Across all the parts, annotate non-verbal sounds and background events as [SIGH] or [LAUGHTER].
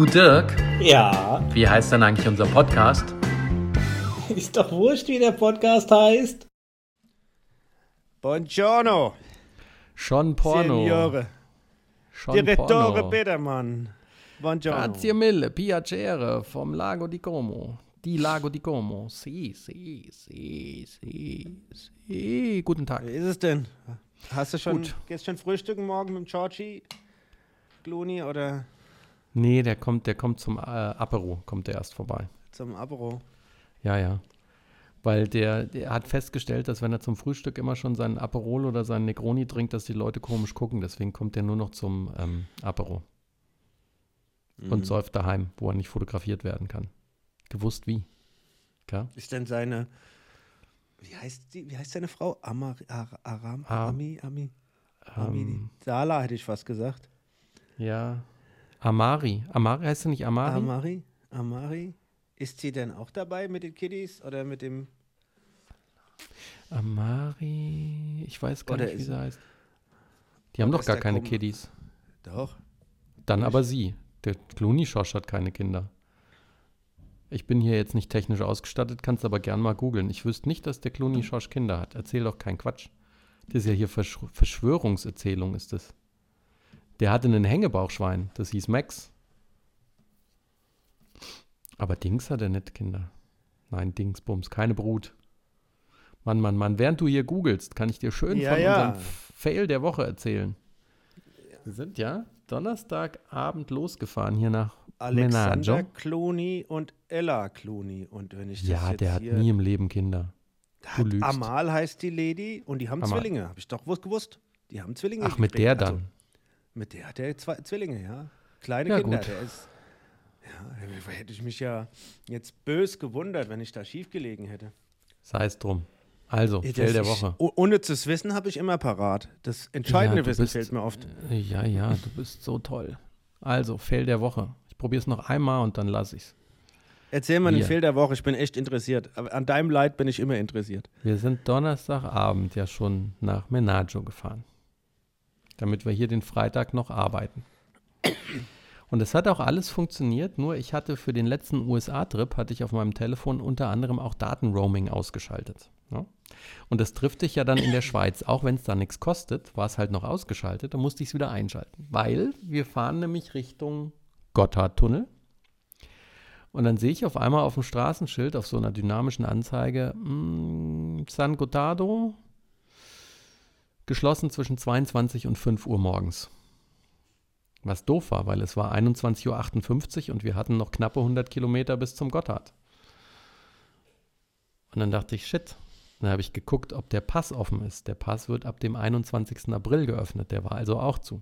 Du Dirk, Ja, wie heißt denn eigentlich unser Podcast? [LAUGHS] ist doch wurscht, wie der Podcast heißt. Buongiorno, Schon Porno. Signore. Schon Direttore Porno. Biedermann. Buongiorno. Grazie mille, piacere vom Lago di Como. Di Lago di Como. Si, si, si, si, si. Guten Tag. Wie ist es denn? Hast du schon, Gut. gehst schon frühstücken morgen mit dem Georgie Clooney oder Nee, der kommt, der kommt zum äh, Apero, kommt der erst vorbei. zum Apero? Ja, ja. Weil der, der hat festgestellt, dass wenn er zum Frühstück immer schon seinen Aperol oder seinen Negroni trinkt, dass die Leute komisch gucken. Deswegen kommt er nur noch zum ähm, Apero Mhm. und säuft daheim, wo er nicht fotografiert werden kann. Gewusst wie. Ja? Ist denn seine, wie heißt die, wie heißt seine Frau? Amar, Ar, Aram, Ah. Ami, Ami, Ami, Ähm, Sala hätte ich fast gesagt. ja. Amari. Amari heißt sie nicht Amari? Amari, Amari. Ist sie denn auch dabei mit den Kiddies oder mit dem, Amari. Ich weiß gar Oder nicht, wie sie heißt. Die haben doch gar keine Kiddies. doch, Dann aber sie. Der Clooney-Schorsch hat keine Kinder. Ich bin hier jetzt nicht technisch ausgestattet, kannst aber gern mal googeln. Ich wüsste nicht, dass der Clooney-Schorsch Kinder hat. Erzähl doch keinen Quatsch. Das ist ja hier Versch Verschwörungserzählung, ist das. Der hatte einen Hängebauchschwein, das hieß Max. Aber Dings hat er nicht Kinder. Nein, Dingsbums, keine Brut. Mann, Mann, Mann, während du hier googelst, kann ich dir schön Ja, von ja. unserem Fail der Woche erzählen. Wir sind ja Donnerstagabend losgefahren hier nach Alexander Menaggio. Clooney und Ella Clooney. Und wenn ich das Ja, jetzt der hat hier, nie im Leben Kinder. Du lügst. Amal heißt die Lady und die haben Amal. Zwillinge. Habe ich doch gewusst- gewusst. Die haben Zwillinge. Ach, mit der Also, dann. Mit der hat er zwei Zwillinge, ja. Kleine Ja, Kinder. gut. Der ist. Ja, hätte ich mich ja jetzt bös gewundert, wenn ich da schief gelegen hätte. Sei es drum. Also, Das Fail der ich- Woche. oh- Unnützes Wissen habe ich immer parat. Das entscheidende Ja, Wissen bist- fehlt mir oft. Ja, ja, du bist so toll. Also, Fail der Woche. Ich probiere es noch einmal und dann lasse ich's. Erzähl mal den. Fehl der Woche. Ich bin echt interessiert. Aber an deinem Leid bin ich immer interessiert. Wir sind Donnerstagabend ja schon nach Menaggio gefahren. Damit wir hier den Freitag noch arbeiten. Und es hat auch alles funktioniert, nur ich hatte für den letzten USA-Trip, hatte ich auf meinem Telefon unter anderem auch Datenroaming ausgeschaltet. Ja? Und das trifft dich ja dann in der Schweiz. Auch wenn es da nichts kostet, war es halt noch ausgeschaltet, dann musste ich es wieder einschalten. Weil wir fahren nämlich Richtung Gotthardtunnel. Und dann sehe ich auf einmal auf dem Straßenschild, auf so einer dynamischen Anzeige, mh, San Gotardo, geschlossen zwischen 22 und 5 Uhr morgens. Was doof war, weil es war 21.58 Uhr und wir hatten noch knappe 100 Kilometer bis zum Gotthard. Und dann dachte ich, shit. Dann habe ich geguckt, ob der Pass offen ist. Der Pass wird ab dem 21. April geöffnet. Der war also auch zu.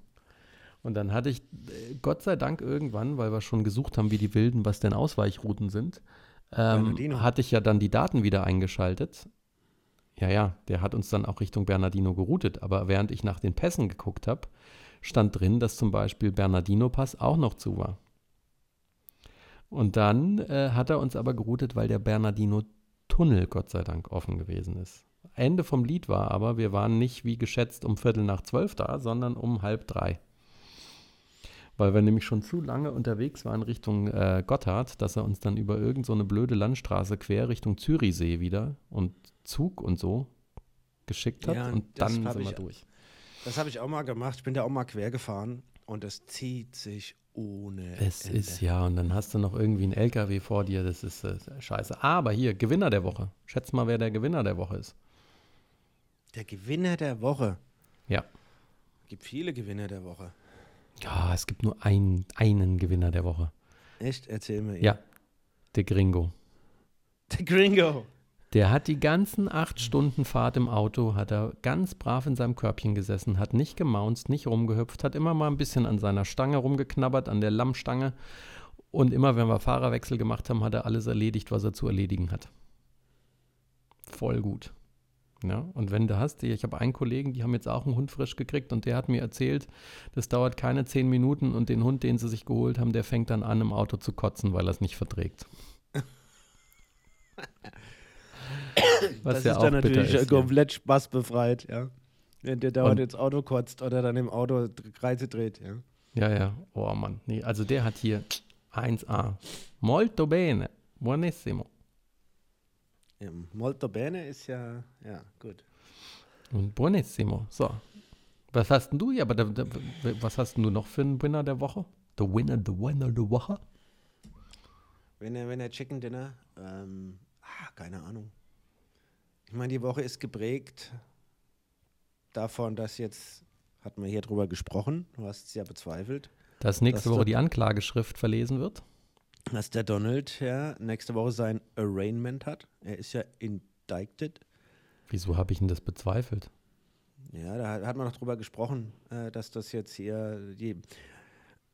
Und dann hatte ich, äh, Gott sei Dank irgendwann, weil wir schon gesucht haben, wie die Wilden, was denn Ausweichrouten sind, ähm, hatte ich ja dann die Daten wieder eingeschaltet. Ja, ja, der hat uns dann auch Richtung Bernardino geroutet. Aber während ich nach den Pässen geguckt habe, stand drin, dass zum Beispiel Bernardino-Pass auch noch zu war. Und dann äh, hat er uns aber geroutet, weil der Bernardino-Tunnel Gott sei Dank offen gewesen ist. Ende vom Lied war aber, wir waren nicht wie geschätzt um Viertel nach zwölf da, sondern um halb drei. Weil wir nämlich schon zu lange unterwegs waren Richtung äh, Gotthard, dass er uns dann über irgend so eine blöde Landstraße quer Richtung Zürichsee wieder und Zug und so geschickt hat. Ja, und dann sind wir durch. Das habe ich auch mal gemacht. Ich bin da auch mal quer gefahren und es zieht sich ohne Es Ende. ist ja, und dann hast du noch irgendwie einen LKW vor dir, das ist äh, scheiße. Aber hier, Gewinner der Woche. Schätz mal, wer der Gewinner der Woche ist. Der Gewinner der Woche. Ja. Gibt viele Gewinner der Woche. Ja, es gibt nur ein, einen Gewinner der Woche. Echt? Erzähl mir. Ja, der Gringo. Der Gringo. Der hat die ganzen acht Stunden Fahrt im Auto, hat er ganz brav in seinem Körbchen gesessen, hat nicht gemaunzt, nicht rumgehüpft, hat immer mal ein bisschen an seiner Stange rumgeknabbert, an der Lammstange. Und immer, wenn wir Fahrerwechsel gemacht haben, hat er alles erledigt, was er zu erledigen hat. Voll gut. Ja, und wenn du hast, ich habe einen Kollegen, die haben jetzt auch einen Hund frisch gekriegt und der hat mir erzählt, das dauert keine zehn Minuten und den Hund, den sie sich geholt haben, der fängt dann an, im Auto zu kotzen, weil er es nicht verträgt. [COUGHS] Was das ja ist auch dann natürlich ist, ja. komplett spaßbefreit, ja. Wenn der dauernd Und- ins Auto kotzt oder dann im Auto Kreise dreht, ja. Ja, ja. Oh Mann. Nee, also der hat hier 1A. Molto bene. Buonissimo. Ja, molto bene ist ja, ja, gut. Und buonissimo. So. Was hast denn du hier? Aber da, da, was hast denn du noch für einen Winner der Woche? The Winner, the Winner der Woche? Wenn er, wenn er Chicken Dinner, ähm, ah, keine Ahnung. Ich meine, die Woche ist geprägt davon, dass jetzt, hatten wir hier drüber gesprochen, du hast es ja bezweifelt, Dass nächste Das Woche die Anklageschrift verlesen wird. Dass der Donald ja nächste Woche sein Arraignment hat. Er ist ja indicted. Wieso habe ich denn das bezweifelt? Ja, da hat- man noch drüber gesprochen, äh, dass das jetzt hier die.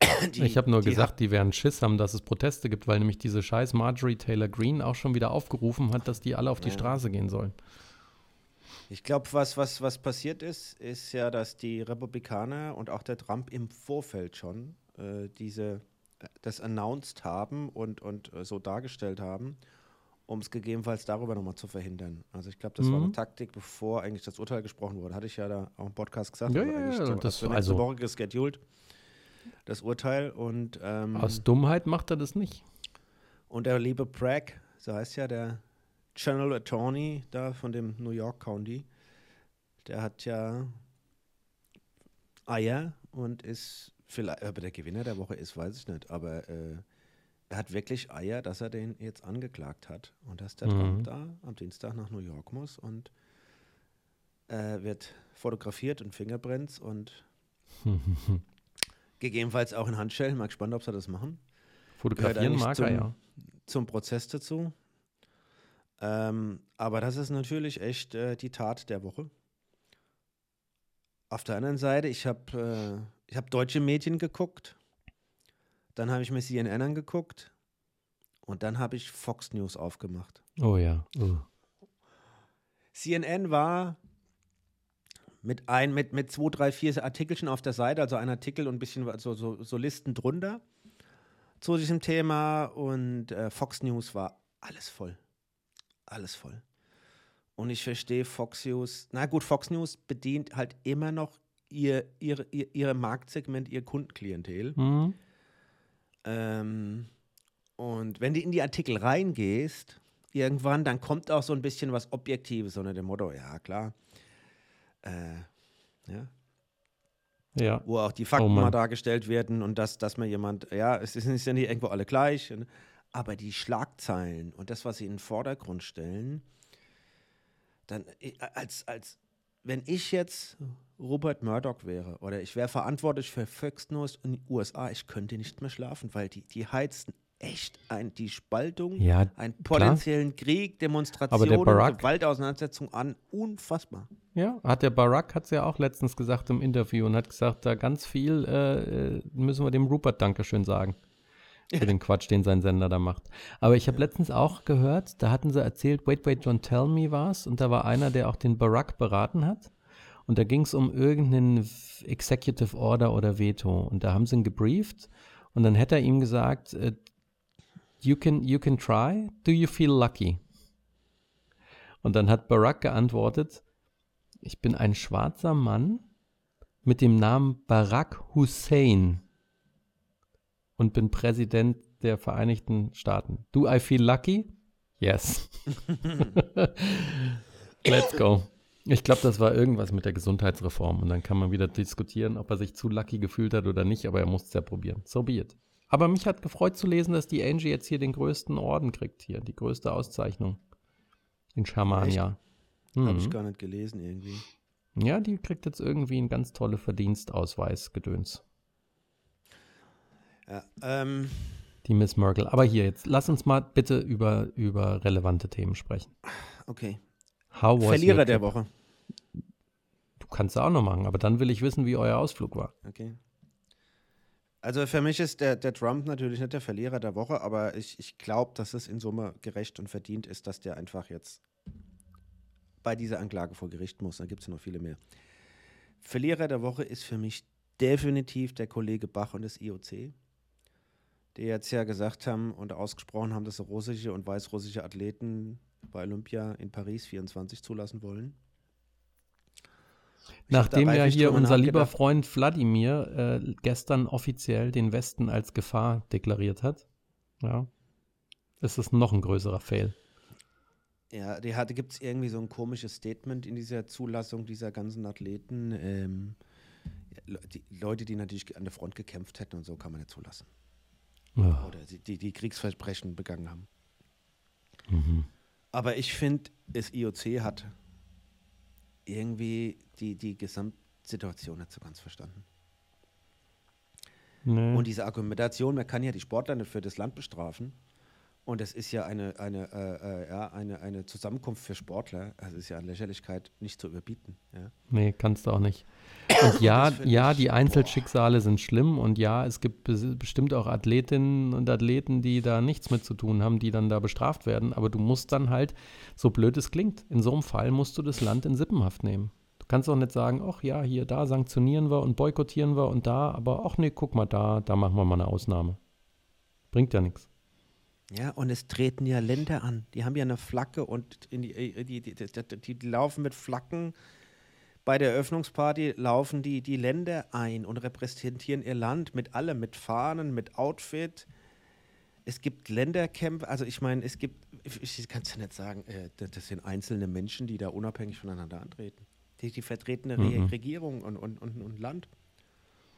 [COUGHS] die ich habe nur die gesagt, die werden Schiss haben, dass es Proteste gibt, weil nämlich diese scheiß Marjorie Taylor Greene auch schon wieder aufgerufen hat, dass die alle auf die Ja. Straße gehen sollen. Ich glaube, was, was, was passiert ist, ist ja, dass die Republikaner und auch der Trump im Vorfeld schon äh, diese, das announced haben und, und äh, so dargestellt haben, um es gegebenenfalls darüber nochmal zu verhindern. Also ich glaube, das war Mhm. eine Taktik, bevor eigentlich das Urteil gesprochen wurde. Hatte ich ja da auch im Podcast gesagt. Ja, aber ja, eigentlich ja, das- für also- Woche gescheduled, das Urteil. Und, ähm, Aus Dummheit macht er das nicht. und der liebe Bragg, so heißt ja der General Attorney da von dem New York County, der hat ja Eier und ist vielleicht, aber der Gewinner der Woche ist, weiß ich nicht, aber äh, er hat wirklich Eier, dass er den jetzt angeklagt hat und dass der Mhm. Trump da am Dienstag nach New York muss und äh, wird fotografiert und Fingerprints und [LAUGHS] gegebenenfalls auch in Handschellen. Mal gespannt, ob sie das machen Fotografieren mag er zum- ja. zum Prozess dazu. Ähm, aber das ist natürlich echt äh, die Tat der Woche. Auf der anderen Seite, ich habe äh, ich hab deutsche Medien geguckt, dann habe ich mir CNN angeguckt und dann habe ich Fox News aufgemacht. Oh ja. Oh. CNN war mit, ein, mit, mit zwei, drei, vier Artikelchen auf der Seite, also ein Artikel und ein bisschen so, so, so Listen drunter zu diesem Thema und äh, Fox News war alles voll. Alles voll. Und ich verstehe Fox News, na gut, Fox News bedient halt immer noch ihr, ihre, ihr, ihr Marktsegment, ihr Kundenklientel. Mhm. Ähm, und wenn du in die Artikel reingehst, irgendwann, dann kommt auch so ein bisschen was Objektives, unter dem Motto, ja klar, äh, ja, Ja. wo auch die Fakten Oh mal dargestellt werden und dass, dass man jemand, ja, es ist ja nicht irgendwo alle gleich, und- aber die Schlagzeilen und das, was sie in den Vordergrund stellen, dann äh, als, als wenn ich jetzt Robert Murdoch wäre oder ich wäre verantwortlich für Fox News in den USA, ich könnte nicht mehr schlafen, weil die, die heizen echt ein, die Spaltung, Ja, einen potenziellen Krieg, Demonstrationen, Barack- Gewaltauseinandersetzung an, unfassbar. Ja, hat der Barack hat es ja auch letztens gesagt im Interview und hat gesagt, da ganz viel äh, äh, müssen wir dem Rupert Dankeschön sagen. Für den Quatsch, den sein Sender da macht. Aber ich habe letztens auch gehört, da hatten sie erzählt, Wait, Wait, Don't Tell Me war's. Und da war einer, der auch den Barack beraten hat. Und da ging es um irgendeinen Executive Order oder Veto. Und da haben sie ihn gebrieft. Und dann hätte er ihm gesagt, äh, you, can, you can try, do you feel lucky? Und dann hat Barack geantwortet, ich bin ein schwarzer Mann mit dem Namen Barack Hussein und bin Präsident der Vereinigten Staaten. Do I feel lucky? Yes. [LAUGHS] Let's go. Ich glaube, das war irgendwas mit der Gesundheitsreform und dann kann man wieder diskutieren, ob er sich zu lucky gefühlt hat oder nicht, aber er musste es ja probieren. So be it. Aber mich hat gefreut zu lesen, dass die Angie jetzt hier den größten Orden kriegt hier, die größte Auszeichnung in Schamania. Habe Mhm. ich gar nicht gelesen irgendwie. Ja, die kriegt jetzt irgendwie einen ganz tolle Verdienstausweis gedöns. Ja, ähm, Die Miss Merkel. Aber hier jetzt, lass uns mal bitte über, über relevante Themen sprechen. okay. How was Verlierer der? Woche. Du kannst auch noch machen, aber dann will ich wissen, wie euer Ausflug war. Okay. Also für mich ist der, der Trump natürlich nicht der Verlierer der Woche, aber ich, ich glaube, dass es in Summe gerecht und verdient ist, dass der einfach jetzt bei dieser Anklage vor Gericht muss. Da gibt es noch viele mehr. Verlierer der Woche ist für mich definitiv der Kollege Bach und das IOC, die jetzt ja gesagt haben und ausgesprochen haben, dass sie russische und weißrussische Athleten bei Olympia in Paris 24 zulassen wollen. Ich Nachdem ja hier unser lieber. Freund Wladimir äh, gestern offiziell den Westen als Gefahr deklariert hat, Ja. Es ist noch ein größerer Fail. Ja, die hatte, gibt es irgendwie so ein komisches Statement in dieser Zulassung dieser ganzen Athleten. Ähm, die Leute, die natürlich an der Front gekämpft hätten und so, kann man nicht zulassen. Ja. Oder die, die Kriegsverbrechen begangen haben. Mhm. Aber ich finde, das IOC hat irgendwie die, die Gesamtsituation nicht so ganz verstanden. Nee. Und diese Argumentation, man kann ja die Sportler nicht für das Land bestrafen. Und es ist ja eine, eine, äh, äh, ja, eine, eine Zusammenkunft für Sportler. Also ist ja an Lächerlichkeit nicht zu überbieten. Ja. Nee, kannst du auch nicht. Und ja, [COUGHS] Das ja, die Einzelschicksale sind schlimm und ja, es gibt bes- bestimmt auch Athletinnen und Athleten, die da nichts mit zu tun haben, die dann da bestraft werden. Aber du musst dann halt, so blöd es klingt, in so einem Fall musst du das Land in Sippenhaft nehmen. Du kannst auch nicht sagen, ach ja, hier, da sanktionieren wir und boykottieren wir und da, aber ach nee, guck mal, da, da machen wir mal eine Ausnahme. Bringt ja nichts. Ja, und es treten ja Länder an. Die haben ja eine Flagge und in die, äh, die, die, die, die, laufen mit Flaggen. Bei der Eröffnungsparty laufen die, die Länder ein und repräsentieren ihr Land mit allem, mit Fahnen, mit Outfit. Es gibt Länderkämpfe, also ich meine, es gibt, ich, kann es ja nicht sagen, äh, das sind einzelne Menschen, die da unabhängig voneinander antreten. Die, die vertreten eine Mhm. Regierung und, und, und, und Land.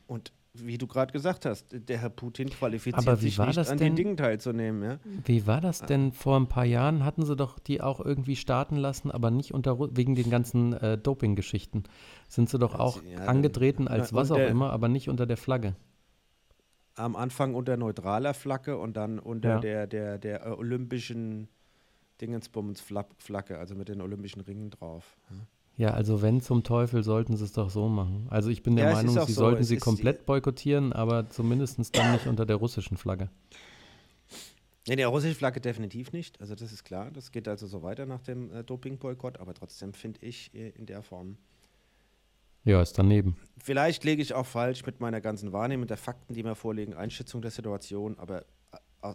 Und wie du gerade gesagt hast, der Herr Putin qualifiziert Aber sich nicht an den Dingen teilzunehmen. Ja? Wie war das denn vor ein paar Jahren? Hatten sie doch die auch irgendwie starten lassen, aber nicht unter wegen den ganzen äh, Doping-Geschichten. Sind sie doch auch Ja, angetreten als was auch der- immer, aber nicht unter der Flagge. am Anfang unter neutraler Flagge und dann unter Ja. der, der, der äh, olympischen Dingensbummens Fla- Flagge, also mit den olympischen Ringen drauf. Ja. Ja, also wenn zum Teufel, sollten sie es doch so machen. Also ich bin der Ja, Meinung, sie so, sollten es sie komplett boykottieren, aber zumindest dann nicht unter der russischen Flagge. Nee, der russische Flagge definitiv nicht. Also das ist klar. Das geht also so weiter nach dem äh, Doping-Boykott, aber trotzdem finde ich äh, in der Form. Ja, ist daneben. Vielleicht lege ich auch falsch mit meiner ganzen Wahrnehmung der Fakten, die mir vorliegen, Einschätzung der Situation, aber äh, äh,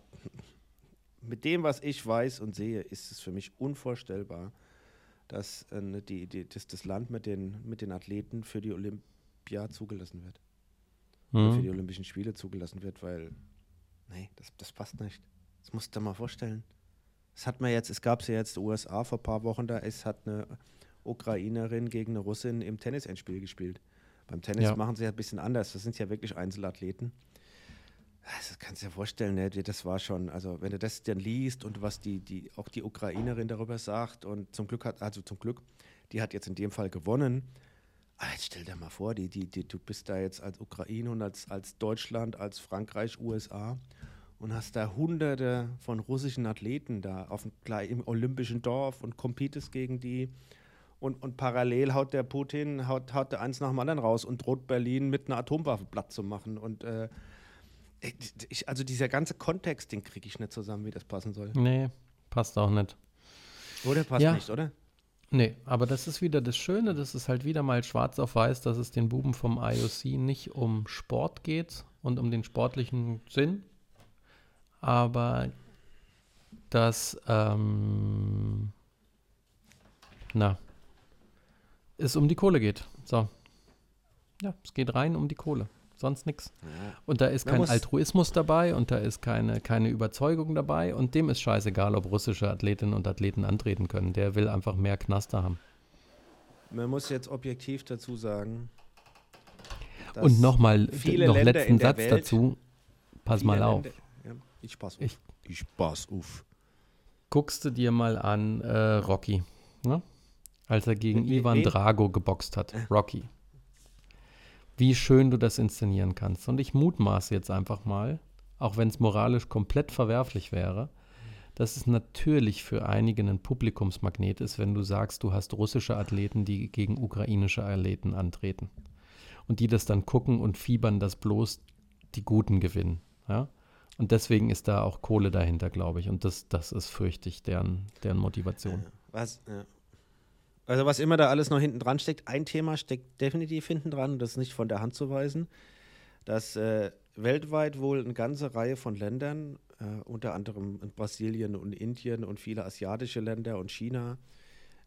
mit dem, was ich weiß und sehe, ist es für mich unvorstellbar, dass, äh, ne, die, die, dass das Land mit den, mit den Athleten für die Olympia zugelassen wird. Oder für die. Olympischen Spiele zugelassen wird, weil, nee, das, das passt nicht. Das musst du dir mal vorstellen. Es hat man jetzt, es gab es ja jetzt in den USA vor ein paar Wochen, da es hat eine Ukrainerin gegen eine Russin im Tennis-Endspiel gespielt. Beim Tennis Ja. machen sie ja ein bisschen anders. Das sind ja wirklich Einzelathleten. Das kannst du dir vorstellen, ne? das war schon, also wenn du das dann liest und was die, die, auch die Ukrainerin darüber sagt und zum Glück hat, also zum Glück, die hat jetzt in dem Fall gewonnen. Aber jetzt stell dir mal vor, die, die, die, du bist da jetzt als Ukraine und als, als Deutschland, als Frankreich, USA und hast da hunderte von russischen Athleten da auf dem, im olympischen Dorf und competest gegen die. Und, und parallel haut der Putin, haut, haut der eins nach dem anderen raus und droht Berlin mit einer Atomwaffe platt zu machen. Und äh, ich, also dieser ganze Kontext, den kriege ich nicht zusammen, wie das passen soll. Nee, passt auch nicht. Oder passt Ja. nicht, oder? Nee, aber das ist wieder das Schöne, das ist halt wieder mal schwarz auf weiß, dass es den Buben vom IOC nicht um Sport geht und um den sportlichen Sinn, aber dass, ähm, na, es um die Kohle geht. So. Ja, es geht rein um die Kohle. Sonst nichts. Und da ist kein Altruismus dabei und da ist keine, keine Überzeugung dabei und dem ist scheißegal, ob russische Athletinnen und Athleten antreten können. Der will einfach mehr Knaster haben. Man muss jetzt objektiv dazu sagen. Und nochmal, noch letzten Satz Welt- dazu. Pass mal auf. Länder- Ja, ich pass auf. Ich- ich pass auf. Guckst du dir mal an äh, Rocky, ne? als er gegen Ivan? Drago geboxt hat. Rocky. Wie schön du das inszenieren kannst. Und ich mutmaße jetzt einfach mal, auch wenn es moralisch komplett verwerflich wäre, dass es natürlich für einige ein Publikumsmagnet ist, wenn du sagst, du hast russische Athleten, die gegen ukrainische Athleten antreten. Und die das dann gucken und fiebern, dass bloß die Guten gewinnen. Ja? Und deswegen ist da auch Kohle dahinter, glaube ich. Und das, das ist, fürchte ich, deren, deren Motivation. Was, ja. Also was immer da alles noch hinten dran steckt, ein Thema steckt definitiv hinten dran, das ist nicht von der Hand zu weisen, dass äh, weltweit wohl eine ganze Reihe von Ländern, äh, unter anderem in Brasilien und Indien und viele asiatische Länder und China,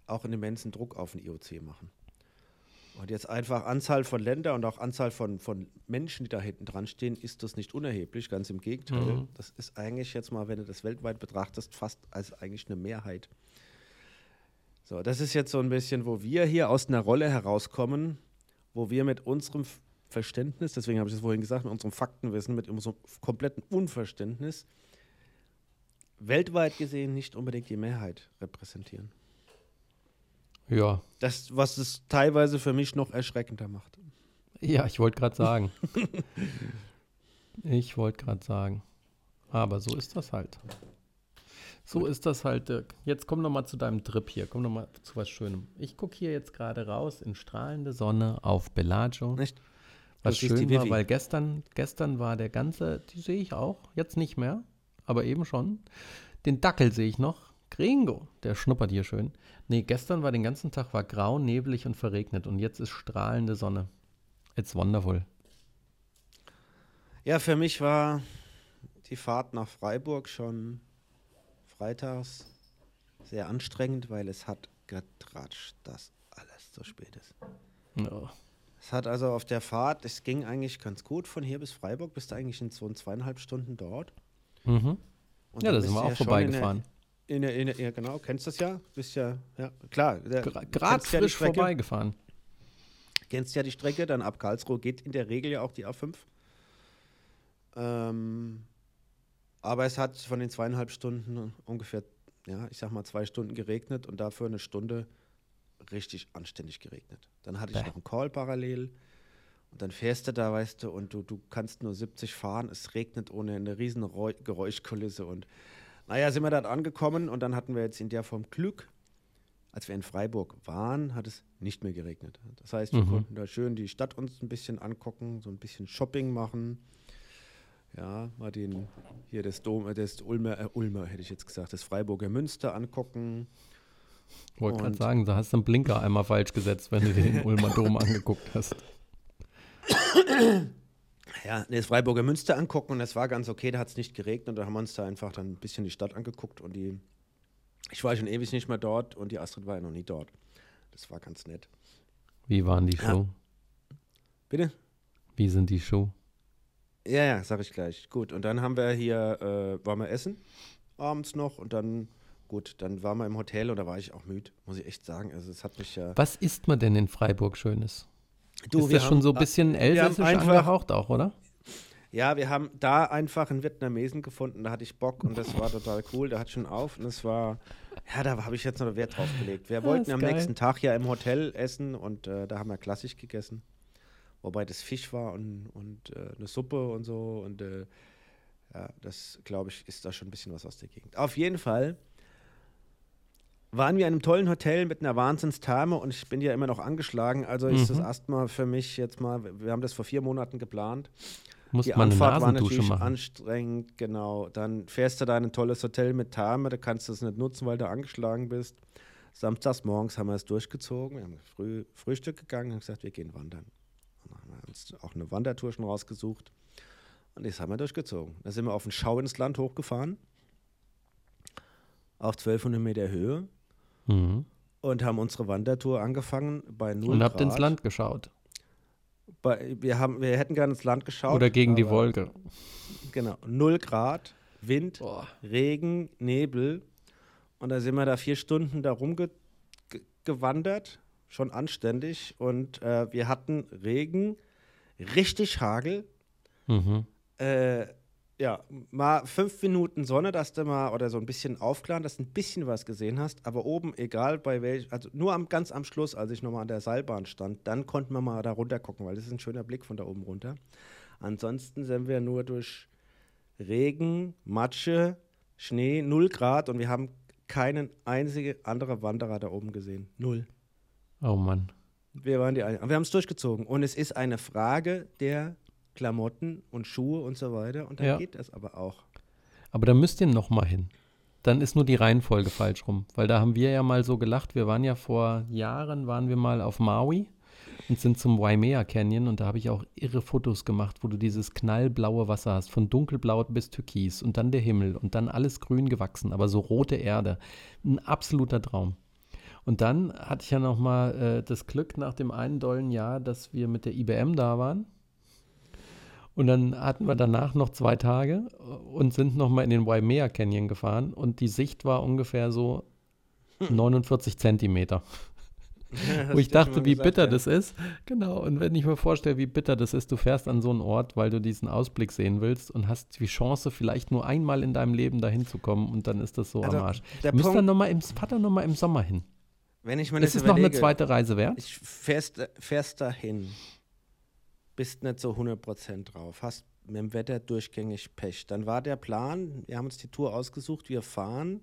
auch einen immensen Druck auf den IOC machen. Und jetzt einfach Anzahl von Ländern und auch Anzahl von, von Menschen, die da hinten dran stehen, ist das nicht unerheblich. Ganz im Gegenteil. Mhm. Das ist eigentlich jetzt mal, wenn du das weltweit betrachtest, fast als eigentlich eine Mehrheit. So, das ist jetzt so ein bisschen, wo wir hier aus einer Rolle herauskommen, wo wir mit unserem Verständnis, deswegen habe ich es vorhin gesagt, mit unserem Faktenwissen, mit unserem kompletten Unverständnis, weltweit gesehen nicht unbedingt die Mehrheit repräsentieren. Ja, Das, was es teilweise für mich noch erschreckender macht. ja, ich wollte gerade sagen. [LAUGHS] ich wollte gerade sagen. Aber so ist das halt. So ist das halt, Dirk. Jetzt komm noch mal zu deinem Trip hier. Komm noch mal zu was Schönem. Ich gucke hier jetzt gerade raus in strahlende Sonne auf Bellagio. Nicht? Was siehst schön war, weil gestern, gestern war der ganze, die sehe ich auch, jetzt nicht mehr, aber eben schon. Den Dackel sehe ich noch. Gringo, der schnuppert hier schön. Nee, gestern war den ganzen Tag war grau, neblig und verregnet und jetzt ist strahlende Sonne. It's wonderful. Ja, für mich war die Fahrt nach Freiburg schon freitags sehr anstrengend, weil es hat getratscht, dass alles zu spät ist. Ja. Es hat also auf der Fahrt, es ging eigentlich ganz gut von hier bis Freiburg, bist du eigentlich in so in zweieinhalb Stunden dort. Mhm. Ja, da sind wir auch schon vorbeigefahren. In der, in der, in der, ja, genau, kennst das ja? Bist ja, ja, klar. Gerade ja frisch Strecke, vorbeigefahren. Kennst ja die Strecke, dann ab Karlsruhe geht in der Regel ja auch die A5. Ähm, aber es hat von den zweieinhalb Stunden ungefähr, ja, ich sag mal zwei Stunden geregnet und dafür eine Stunde richtig anständig geregnet. Dann hatte ich Bäh. noch einen Call parallel und dann fährst du da, weißt du, und du, du kannst nur 70 fahren, es regnet ohne eine riesen Reu- Geräuschkulisse und naja, sind wir dort angekommen und dann hatten wir jetzt in der Form Glück, als wir in Freiburg waren, hat es nicht mehr geregnet. Das heißt, wir Mhm. konnten da schön die Stadt uns ein bisschen angucken, so ein bisschen Shopping machen. Ja, mal den, hier das Dom, äh, das Ulmer, äh, Ulmer hätte ich jetzt gesagt, das Freiburger Münster angucken. Wollte gerade sagen, da hast du einen Blinker einmal falsch gesetzt, wenn du den Ulmer Dom angeguckt hast. [COUGHS] Ja, das Freiburger Münster angucken und das war ganz okay, da hat es nicht geregnet und da haben wir uns da einfach dann ein bisschen die Stadt angeguckt und die, ich war schon ewig nicht mehr dort und die Astrid war ja noch nie dort. Das war ganz nett. Wie waren die Ja. Show? Bitte? Wie sind die Show? Ja, ja, sag ich gleich. Gut, und dann haben wir hier, äh, waren wir essen, abends noch und dann, gut, dann waren wir im Hotel und da war ich auch müde, muss ich echt sagen. Also es hat mich ja... Was isst man denn in Freiburg Schönes? Du, ist wir das schon haben- so ein bisschen elsässisch einfach- angehaucht auch, oder? Ja, wir haben da einfach einen Vietnamesen gefunden, da hatte ich Bock und das war total cool. Der hat schon auf und es war, ja, da habe ich jetzt noch Wert drauf gelegt. Wir wollten am geil. nächsten Tag ja im Hotel essen und äh, da haben wir klassisch gegessen. Wobei das Fisch war und, und äh, eine Suppe und so und äh, ja, das glaube ich ist da schon ein bisschen was aus der Gegend. Auf jeden Fall waren wir in einem tollen Hotel mit einer Wahnsinnstherme und ich bin ja immer noch angeschlagen. Also ist das Mhm. erstmal für mich jetzt mal, wir haben das vor vier Monaten geplant. Muss Die man Anfahrt war natürlich machen. anstrengend, genau. Dann fährst du da in ein tolles Hotel mit Therme, da kannst du es nicht nutzen, weil du angeschlagen bist. Samstags morgens haben wir es durchgezogen, wir haben früh Frühstück gegangen und gesagt, wir gehen wandern. Und dann haben wir uns auch eine Wandertour schon rausgesucht und das haben wir durchgezogen. Da sind wir auf den Schau ins Land hochgefahren, auf 1200 Meter Höhe Mhm. und haben unsere Wandertour angefangen bei 0 Und habt Grad. ins Land geschaut. Bei, wir, haben, wir hätten gerne ins Land geschaut. Oder gegen die Wolke. Genau, 0 Grad, Wind, Boah. Regen, Nebel. Und da sind wir da vier Stunden da rumgewandert, ge gewandert, schon anständig. Und äh, wir hatten Regen, richtig Hagel. Mhm. Äh, ja, mal fünf Minuten Sonne, dass du mal, oder so ein bisschen aufklaren, dass du ein bisschen was gesehen hast. Aber oben, egal bei welchem, also nur am, ganz am Schluss, als ich nochmal an der Seilbahn stand, dann konnten wir mal da runter gucken, weil das ist ein schöner Blick von da oben runter. Ansonsten sind wir nur durch Regen, Matsche, Schnee, 0 Grad und wir haben keinen einzigen anderen Wanderer da oben gesehen. Null. Oh Mann. Wir waren die ein aber wir haben es durchgezogen. Und es ist eine Frage der Klamotten und Schuhe und so weiter. Und dann Ja. geht das aber auch. Aber da müsst ihr noch mal hin. Dann ist nur die Reihenfolge falsch rum. Weil da haben wir ja mal so gelacht. Wir waren ja vor Jahren, waren wir mal auf Maui und sind zum Waimea Canyon. Und da habe ich auch irre Fotos gemacht, wo du dieses knallblaue Wasser hast. Von dunkelblau bis türkis. Und dann der Himmel. Und dann alles grün gewachsen. Aber so rote Erde. Ein absoluter Traum. Und dann hatte ich ja noch mal äh, das Glück nach dem einen dollen Jahr, dass wir mit der IBM da waren. Und dann hatten wir danach noch zwei Tage und sind noch mal in den Waimea Canyon gefahren und die Sicht war ungefähr so 49 Zentimeter. [LAUGHS] [LAUGHS] Ja, Wo ich dachte, wie gesagt, bitter ja. das ist. Genau, und wenn ich mir vorstelle, wie bitter das ist, du fährst an so einen Ort, weil du diesen Ausblick sehen willst und hast die Chance, vielleicht nur einmal in deinem Leben dahin zu kommen und dann ist das so Also, am Arsch. müsst dann noch mal im, fahr dann noch mal im Sommer hin. Wenn ich mir das Ist es noch eine zweite Reise wert? Ich fährst, fährst dahin, bist nicht so 100% drauf, hast mit dem Wetter durchgängig Pech. Dann war der Plan, wir haben uns die Tour ausgesucht, wir fahren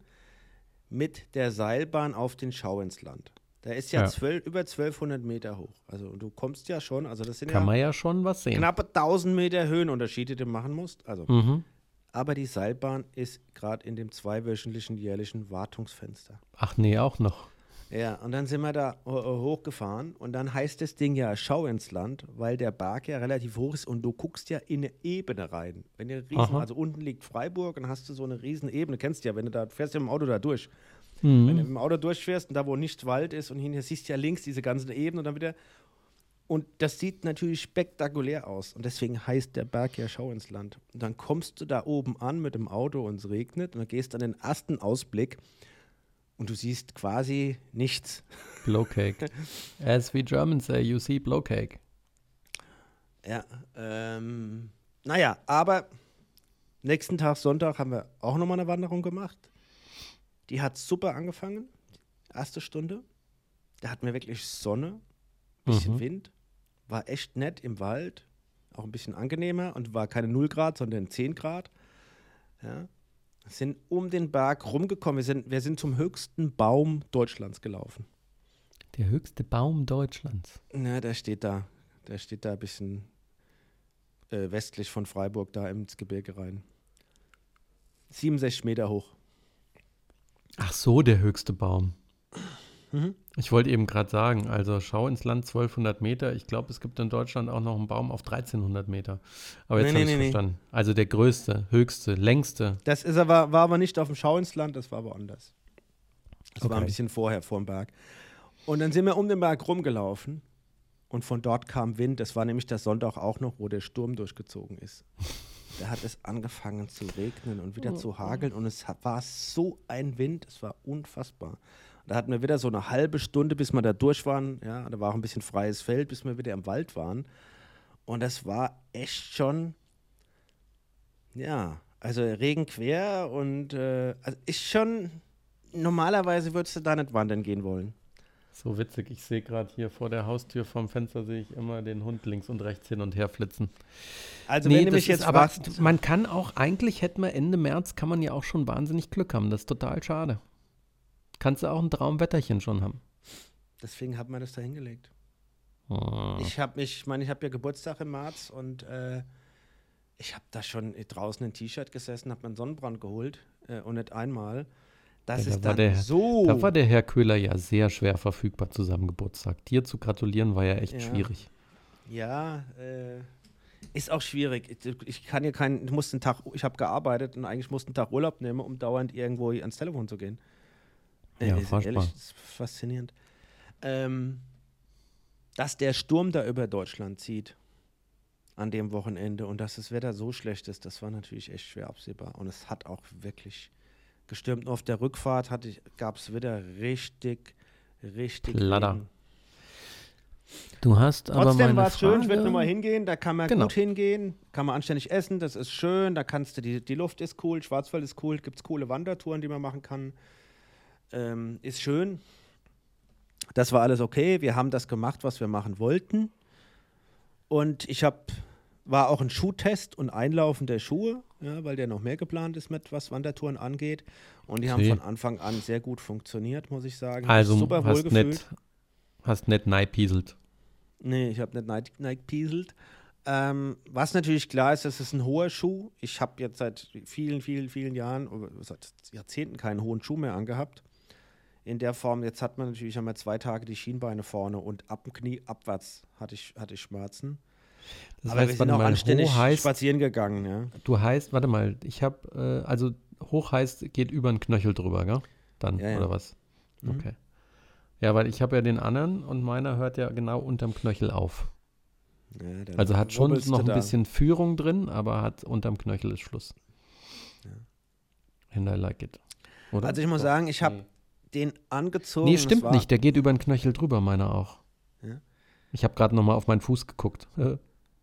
mit der Seilbahn auf den Schau ins Land. Der ist ja, Ja. Zwölf, über 1200 Meter hoch. Also du kommst ja schon, also das sind Kann ja man ja schon was sehen. knappe 1000 Meter Höhenunterschiede, die du machen musst. Also, Mhm. aber die Seilbahn ist gerade in dem zweiwöchentlichen jährlichen Wartungsfenster. Ach nee, auch noch. Ja, und dann sind wir da hochgefahren und dann heißt das Ding ja Schau ins Land, weil der Berg ja relativ hoch ist und du guckst ja in eine Ebene rein. Wenn ihr riesen, Aha. also unten liegt Freiburg und hast du so eine riesen Ebene, kennst du ja, wenn du da fährst ja dem Auto da durch. Wenn du dem Auto durchfährst und da wo nicht Wald ist und hinter siehst du ja links diese ganzen Ebenen und dann wieder und das sieht natürlich spektakulär aus und deswegen heißt der Berg ja Schau ins Land. Und dann kommst du da oben an mit dem Auto und es regnet und dann gehst an den ersten Ausblick und du siehst quasi nichts. [LAUGHS] Blowcake. As we Germans say, you see blowcake. Ja, ähm, naja, aber nächsten Tag, Sonntag, haben wir auch nochmal eine Wanderung gemacht. Die hat super angefangen, erste Stunde. Da hatten wir wirklich Sonne, bisschen Mhm. Wind, war echt nett im Wald, auch ein bisschen angenehmer und war keine 0 Grad, sondern 10 Grad. Ja. Sind um den Berg rumgekommen. Wir sind, wir sind zum höchsten Baum Deutschlands gelaufen. Der höchste Baum Deutschlands. Na, der steht da. Der steht da ein bisschen äh, westlich von Freiburg, da ins Gebirge rein. 67 Meter hoch. Ach so, der höchste Baum. Mhm. Ich wollte eben gerade sagen, also schau ins Land 1200 Meter. Ich glaube, es gibt in Deutschland auch noch einen Baum auf 1300 Meter. Aber jetzt Nee, habe nee, ich nee, verstanden. Also der größte, höchste, längste. Das ist aber, war aber nicht auf dem Schau ins Land, das war aber anders. Das war Okay. ein bisschen vorher, vor dem Berg. Und dann sind wir um den Berg rumgelaufen und von dort kam Wind. Das war nämlich der Sonntag auch noch, wo der Sturm durchgezogen ist. Da hat es angefangen zu regnen und wieder zu hageln und es war so ein Wind, es war unfassbar. Da hatten wir wieder so eine halbe Stunde, bis wir da durch waren. Ja, da war auch ein bisschen freies Feld, bis wir wieder im Wald waren. Und das war echt schon, ja, also Regen quer und äh, also ist schon, normalerweise würdest du da nicht wandern gehen wollen. So witzig. Ich sehe gerade hier vor der Haustür vom Fenster sehe ich immer den Hund links und rechts hin und her flitzen. Also wenn du mich jetzt aber fragst, man kann auch eigentlich hätten wir Ende März kann man ja auch schon wahnsinnig Glück haben. Das ist total schade. Kannst du auch ein Traumwetterchen schon haben. deswegen hat man das da hingelegt. Oh. Ich habe mich, ich meine, ich habe ja Geburtstag im März und äh, ich habe da schon draußen ein T-Shirt gesessen, habe mir einen Sonnenbrand geholt äh, und nicht einmal. Das Ja, da ist war dann der- so. Da war der Herr Köhler ja sehr schwer verfügbar zu seinem Geburtstag. Dir zu gratulieren war ja echt Ja. schwierig. Ja, äh, ist auch schwierig. Ich, ich kann hier keinen, ich musste einen Tag, ich habe gearbeitet und eigentlich musste einen Tag Urlaub nehmen, um dauernd irgendwo ans Telefon zu gehen. Ja, ist furchtbar. ehrlich, das ist faszinierend. Ähm, dass der Sturm da über Deutschland zieht an dem Wochenende und dass das Wetter so schlecht ist, das war natürlich echt schwer absehbar. Und es hat auch wirklich gestürmt. Nur auf der Rückfahrt gab es wieder richtig, richtig. Regen. Du hast aber Trotzdem war es schön, ich würde Frage- nochmal hingehen, da kann man Genau. gut hingehen, kann man anständig essen, das ist schön, da kannst du, die, die Luft ist cool, Schwarzwald ist cool, gibt es coole Wandertouren, die man machen kann. Ähm, ist schön. Das war alles okay, wir haben das gemacht, was wir machen wollten. Und ich habe, war auch ein Schuhtest und Einlaufen der Schuhe, ja, weil der noch mehr geplant ist mit was Wandertouren angeht. Und die haben See. von Anfang an sehr gut funktioniert, muss ich sagen. Also super hast gefühlt. nicht, hast nicht neipieselt. Nee, ich habe nicht Nike, Nike pieselt. Ähm, was natürlich klar ist, das ist ein hoher Schuh. Ich habe jetzt seit vielen, vielen, vielen Jahren, oder seit Jahrzehnten keinen hohen Schuh mehr angehabt. In der Form, jetzt hat man natürlich einmal zwei Tage die Schienbeine vorne und ab dem Knie abwärts hatte ich, hatte ich Schmerzen. Das Aber wir heißt, sind warte auch anständig heißt, spazieren gegangen, ja. du heißt, warte mal, ich habe, äh, also hoch heißt, geht über den Knöchel drüber, gell? Dann, Ja, ja. oder was? Mhm. Okay. Ja, weil ich habe ja den anderen und meiner hört ja genau unterm Knöchel auf. Ja, Also hat schon noch ein da. bisschen Führung drin, aber hat unterm Knöchel ist Schluss. And I like it. Oder? Also ich muss Doch. sagen, ich habe Nee. Den angezogen. Nee, stimmt war, nicht. Der geht über den Knöchel drüber, meiner auch. Ja. Ich habe gerade nochmal auf meinen Fuß geguckt. [LAUGHS] Äh,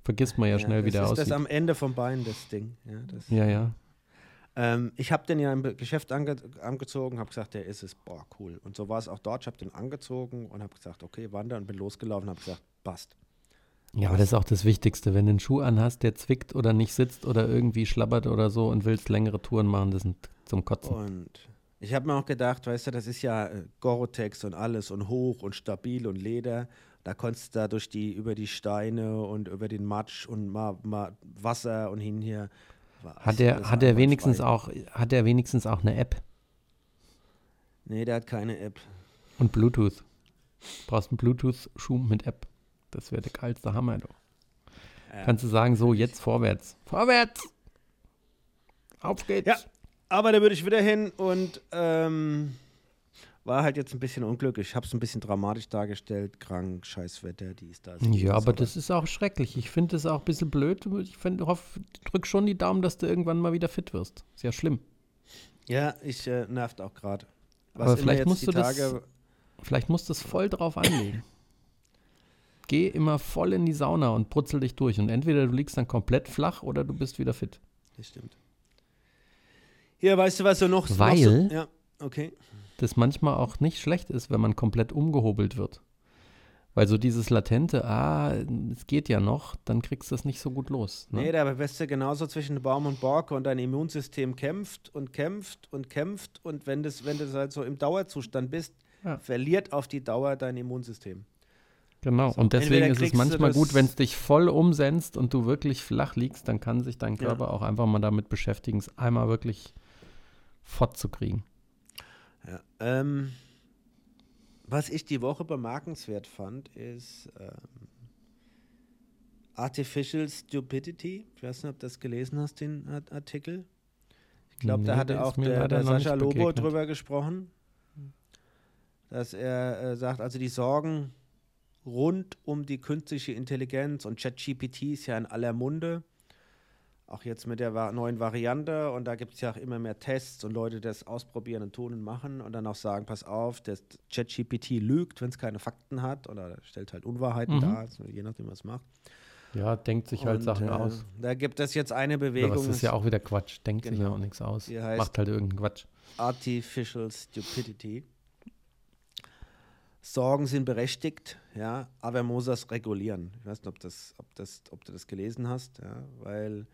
Vergisst man ja, schnell, wie das der ist aussieht. das am Ende vom Bein, das Ding. Ja, das, ja, ja. Ähm, ich habe den ja im Geschäft ange angezogen, habe gesagt, der ist es, boah, cool. Und so war es auch dort. Ich habe den angezogen und habe gesagt, okay, wandern und bin losgelaufen, habe gesagt, passt. Ja, aber das ist auch das Wichtigste. Wenn du einen Schuh anhast, der zwickt oder nicht sitzt oder irgendwie schlabbert oder so und willst längere Touren machen, das sind zum Kotzen. Und ich habe mir auch gedacht, weißt du, das ist ja äh, Gore-Tex und alles und hoch und stabil und Leder. Da konntest du da durch die, über die Steine und über den Matsch und mal, mal Wasser und hin hier. Hat er, hat er wenigstens auch, hat er wenigstens auch eine App Nee, der hat keine App. und Bluetooth? Brauchst einen Bluetooth-Schuh mit App. Das wäre der geilste Hammer, du. Ja. Kannst du sagen, so jetzt vorwärts. Vorwärts! Auf geht's! Ja. Aber da würde ich wieder hin und ähm, war halt jetzt ein bisschen unglücklich. Ich habe es ein bisschen dramatisch dargestellt. Krank, Scheißwetter, dies, das. Ja, aber das ist auch schrecklich. Ich finde es auch ein bisschen blöd. Ich find, hoff, drück schon die Daumen, dass du irgendwann mal wieder fit wirst. Ist ja schlimm. Ja, ich äh, nervt auch gerade. Aber vielleicht musst du das- Vielleicht musst du es voll drauf anlegen. [COUGHS] Geh immer voll in die Sauna und brutzel dich durch. Und entweder du liegst dann komplett flach oder du bist wieder fit. Das stimmt. Hier, weißt du, was so noch, noch Weil- so, Ja, okay. Das manchmal auch nicht schlecht ist, wenn man komplett umgehobelt wird. Weil so dieses latente, ah, es geht ja noch, dann kriegst du es nicht so gut los. Ne? Nee, da bist du genauso zwischen Baum und Borke und dein Immunsystem kämpft und kämpft und kämpft. Und wenn, das, wenn du halt so im Dauerzustand bist, Ja. verliert auf die Dauer dein Immunsystem. Genau, So, und deswegen ist es du manchmal das- gut, wenn es dich voll umsenzt und du wirklich flach liegst, dann kann sich dein Ja. Körper auch einfach mal damit beschäftigen, es einmal wirklich fortzukriegen. Ja. Ähm, was ich die Woche bemerkenswert fand, ist ähm, Artificial Stupidity. Ich weiß nicht, ob du das gelesen hast, den Art- Artikel. Ich glaube, da Nee, hatte der auch der, der Sascha Lobo drüber gesprochen, dass er äh, sagt, also die Sorgen rund um die künstliche Intelligenz und ChatGPT ist ja in aller Munde. Auch jetzt mit der neuen Variante und da gibt es ja auch immer mehr Tests und Leute, die das ausprobieren und tun und machen und dann auch sagen, pass auf, das ChatGPT lügt, wenn es keine Fakten hat oder stellt halt Unwahrheiten Mhm. dar, also je nachdem, was es macht. Ja, denkt sich halt Und, Sachen äh, aus. Da gibt es jetzt eine Aber Bewegung, das ist ja auch wieder Quatsch. Denkt sich ja Genau. auch nichts aus. Macht halt irgendeinen Quatsch. Artificial Stupidity. Sorgen sind berechtigt, ja, aber man muss das regulieren. Ich weiß nicht, ob, das, ob, das, ob du das gelesen hast, ja, weil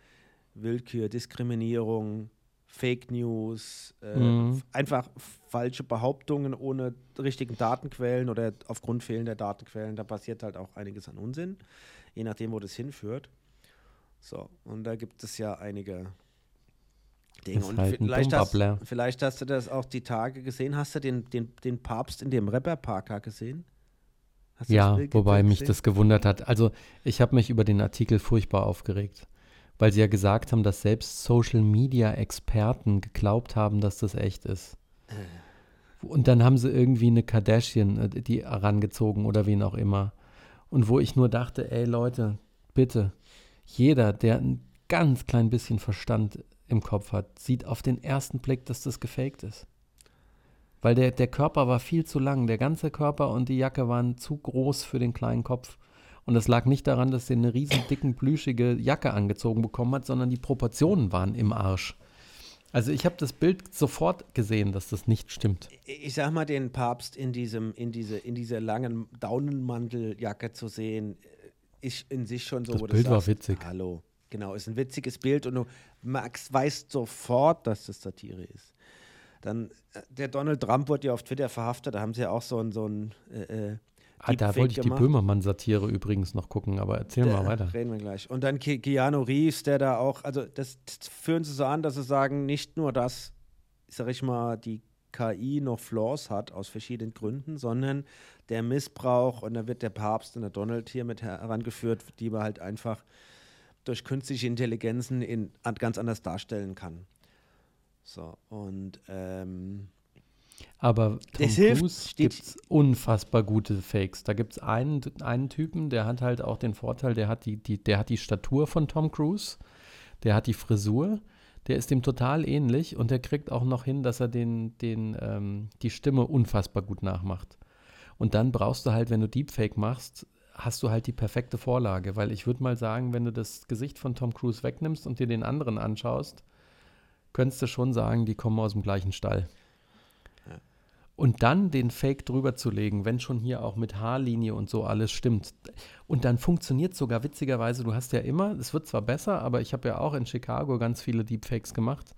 Willkür, Diskriminierung, Fake News, äh, Mhm. einfach falsche Behauptungen ohne richtigen Datenquellen oder aufgrund fehlender Datenquellen, da passiert halt auch einiges an Unsinn, je nachdem, wo das hinführt. So, und da gibt es ja einige Dinge. Und halt vielleicht, hast, vielleicht hast du das auch die Tage gesehen. Hast du den, den, den Papst in dem Rapper-Parker gesehen? Ja, wobei mich das gewundert hat. Also ich habe mich über den Artikel furchtbar aufgeregt, weil sie ja gesagt haben, dass selbst Social-Media-Experten geglaubt haben, dass das echt ist. Und dann haben sie irgendwie eine Kardashian, äh, die herangezogen oder wen auch immer. Und wo ich nur dachte, ey Leute, bitte, jeder, der ein ganz klein bisschen Verstand im Kopf hat, sieht auf den ersten Blick, dass das gefaked ist. Weil der, der Körper war viel zu lang, der ganze Körper und die Jacke waren zu groß für den kleinen Kopf. Und das lag nicht daran, dass er eine riesen dicken, plüschige Jacke angezogen bekommen hat, sondern die Proportionen waren im Arsch. Also ich habe das Bild sofort gesehen, dass das nicht stimmt. Ich sag mal, den Papst in, diesem, in, diese, in dieser langen Daunenmanteljacke zu sehen, äh, ist in sich schon so, Das Bild war sagst, witzig. Hallo. Genau, ist ein witziges Bild und du magst, weißt sofort, dass das Satire ist. Dann, äh, der Donald Trump wurde ja auf Twitter verhaftet, da haben sie ja auch so ein, so ein äh, äh, Ah, da Deepfake wollte ich die gemacht. Böhmermann-Satire übrigens noch gucken, aber erzähl mal Der- weiter. Reden wir gleich. Und dann Ke Keanu Reeves, der da auch, also das, führen sie so an, dass sie sagen, nicht nur, dass, sag ich mal, die KI noch Flaws hat aus verschiedenen Gründen, sondern der Missbrauch und da wird der Papst und der Donald hier mit herangeführt, die man halt einfach durch künstliche Intelligenzen in, an, ganz anders darstellen kann. So, und ähm, Aber Tom hilft, Cruise gibt es unfassbar gute Fakes. Da gibt es einen, einen Typen, der hat halt auch den Vorteil, der hat die, die, der hat die Statur von Tom Cruise, der hat die Frisur, der ist dem total ähnlich und der kriegt auch noch hin, dass er den, den, ähm, die Stimme unfassbar gut nachmacht. Und dann brauchst du halt, wenn du Deepfake machst, hast du halt die perfekte Vorlage, weil ich würde mal sagen, wenn du das Gesicht von Tom Cruise wegnimmst und dir den anderen anschaust, könntest du schon sagen, die kommen aus dem gleichen Stall. Und dann den Fake drüber zu legen, wenn schon hier auch mit Haarlinie und so alles stimmt. Und dann funktioniert sogar witzigerweise, du hast ja immer, es wird zwar besser, aber ich habe ja auch in Chicago ganz viele Deepfakes gemacht.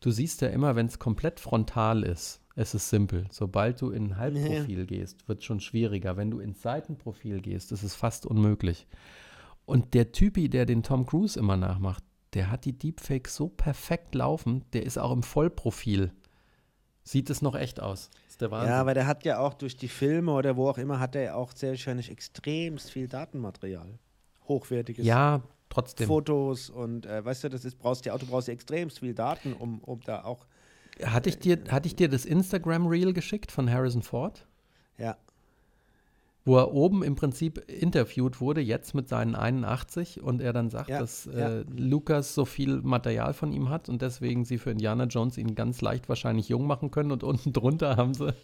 Du siehst ja immer, wenn es komplett frontal ist, es ist simpel. Sobald du in ein Halbprofil gehst, wird es schon schwieriger. Wenn du ins Seitenprofil gehst, ist es fast unmöglich. Und der Typi, der den Tom Cruise immer nachmacht, der hat die Deepfakes so perfekt laufen, der ist auch im Vollprofil. Sieht es noch echt aus. ist der Wahnsinn. Ja, aber der hat ja auch durch die Filme oder wo auch immer, hat er ja auch sehr wahrscheinlich extremst viel Datenmaterial. Hochwertiges. ja trotzdem. Fotos und äh, weißt du, das ist, brauchst ja auch, du brauchst ja extremst viel Daten, um, um da auch, Hatte ich, dir, hatte ich dir das Instagram-Reel geschickt von Harrison Ford? ja, Wo er oben im Prinzip interviewt wurde, jetzt mit seinen 81 und er dann sagt, Ja, dass ja. äh, Lukas so viel Material von ihm hat und deswegen sie für Indiana Jones ihn ganz leicht wahrscheinlich jung machen können und [LAUGHS] unten drunter haben sie,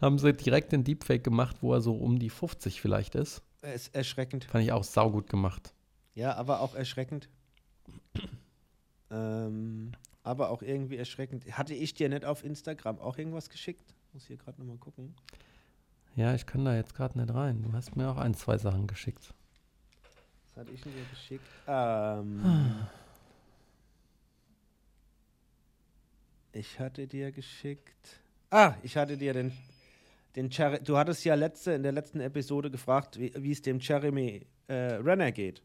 haben sie direkt den Deepfake gemacht, wo er so um die 50 vielleicht ist. ist erschreckend. Fand ich auch saugut gemacht. Ja, aber auch erschreckend. [CLEARS THROAT] ähm, aber auch irgendwie erschreckend. Hatte ich dir nicht auf Instagram auch irgendwas geschickt? Muss hier gerade nochmal gucken. Ja, ich kann da jetzt gerade nicht rein. Du hast mir auch ein, zwei Sachen geschickt. Was hatte ich denn dir geschickt? Ähm, ich hatte dir geschickt. Ah, ich hatte dir den. den Jer du hattest ja letzte, in der letzten Episode gefragt, wie es dem Jeremy äh, Renner geht.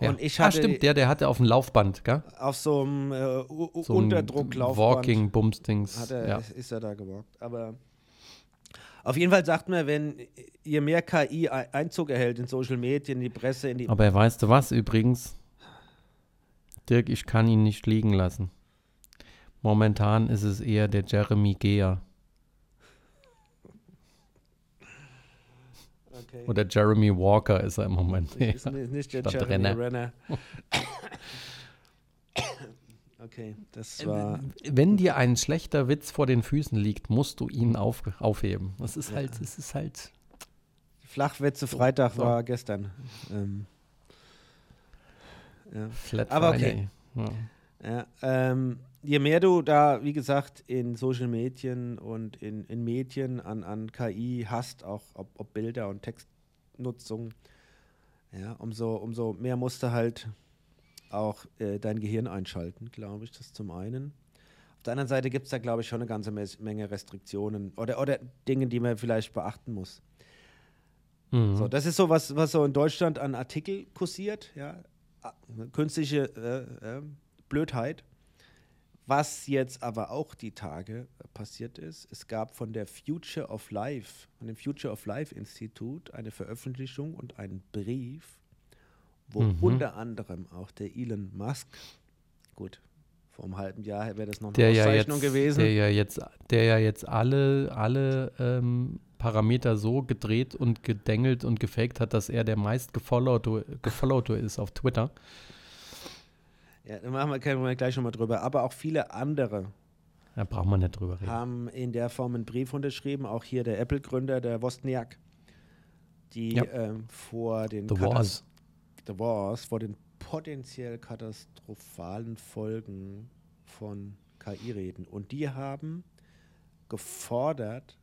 Ja. Und ich ah, hatte stimmt, der, der hatte auf dem Laufband, gell? auf so einem äh, So Unterdrucklaufband. Walking Bumstings. Hat er, ja. ist er da gewalkt. Aber auf jeden Fall sagt man, wenn je mehr KI Ei- Einzug erhält in Social Media, in die Presse, in die. Aber weißt du was übrigens? Dirk, ich kann ihn nicht liegen lassen. Momentan ist es eher der Jeremy Geher Okay. oder Jeremy Walker ist er im Moment. ist nicht, nicht der [LAUGHS] Statt Jeremy Renner. Renner. [LAUGHS] okay, das war. Wenn dir ein schlechter Witz vor den Füßen liegt, musst du ihn auf, aufheben. Das ist Ja. halt, es ist halt. Flachwitze Freitag so. war gestern. Ähm, ja. Flat Aber Friday. Ja. Ja, ähm, je mehr du da, wie gesagt, in Social Medien und in, in Medien an, an KI hast, auch ob, ob Bilder und Textnutzung, ja, umso, umso mehr musst du halt auch äh, dein Gehirn einschalten, glaube ich, das zum einen. Auf der anderen Seite gibt es da, glaube ich, schon eine ganze Menge Restriktionen oder, oder Dinge, die man vielleicht beachten muss. Mhm. So, das ist so was, was so in Deutschland an Artikel kursiert, ja. Ah, Künstliche äh, äh, Blödheit. Was jetzt aber auch die Tage passiert ist, es gab von der Future of Life, von dem Future of Life Institut eine Veröffentlichung und einen Brief, wo Mhm. unter anderem auch der Elon Musk, gut, vor einem halben Jahr wäre das noch eine der ja Auszeichnung jetzt, gewesen. Der ja jetzt, der ja jetzt alle, alle ähm, Parameter so gedreht und gedengelt und gefaked hat, dass er der meist gefollowte, gefollowte ist auf Twitter. Ja, da machen wir, können wir gleich nochmal drüber. Aber auch viele andere Da braucht man nicht drüber reden. haben in der Form einen Brief unterschrieben, auch hier der Apple-Gründer, der Wozniak, die Ja. ähm, vor den The Katas- Wars. The Wars, vor den potenziell katastrophalen Folgen von KI reden. Und die haben gefordert,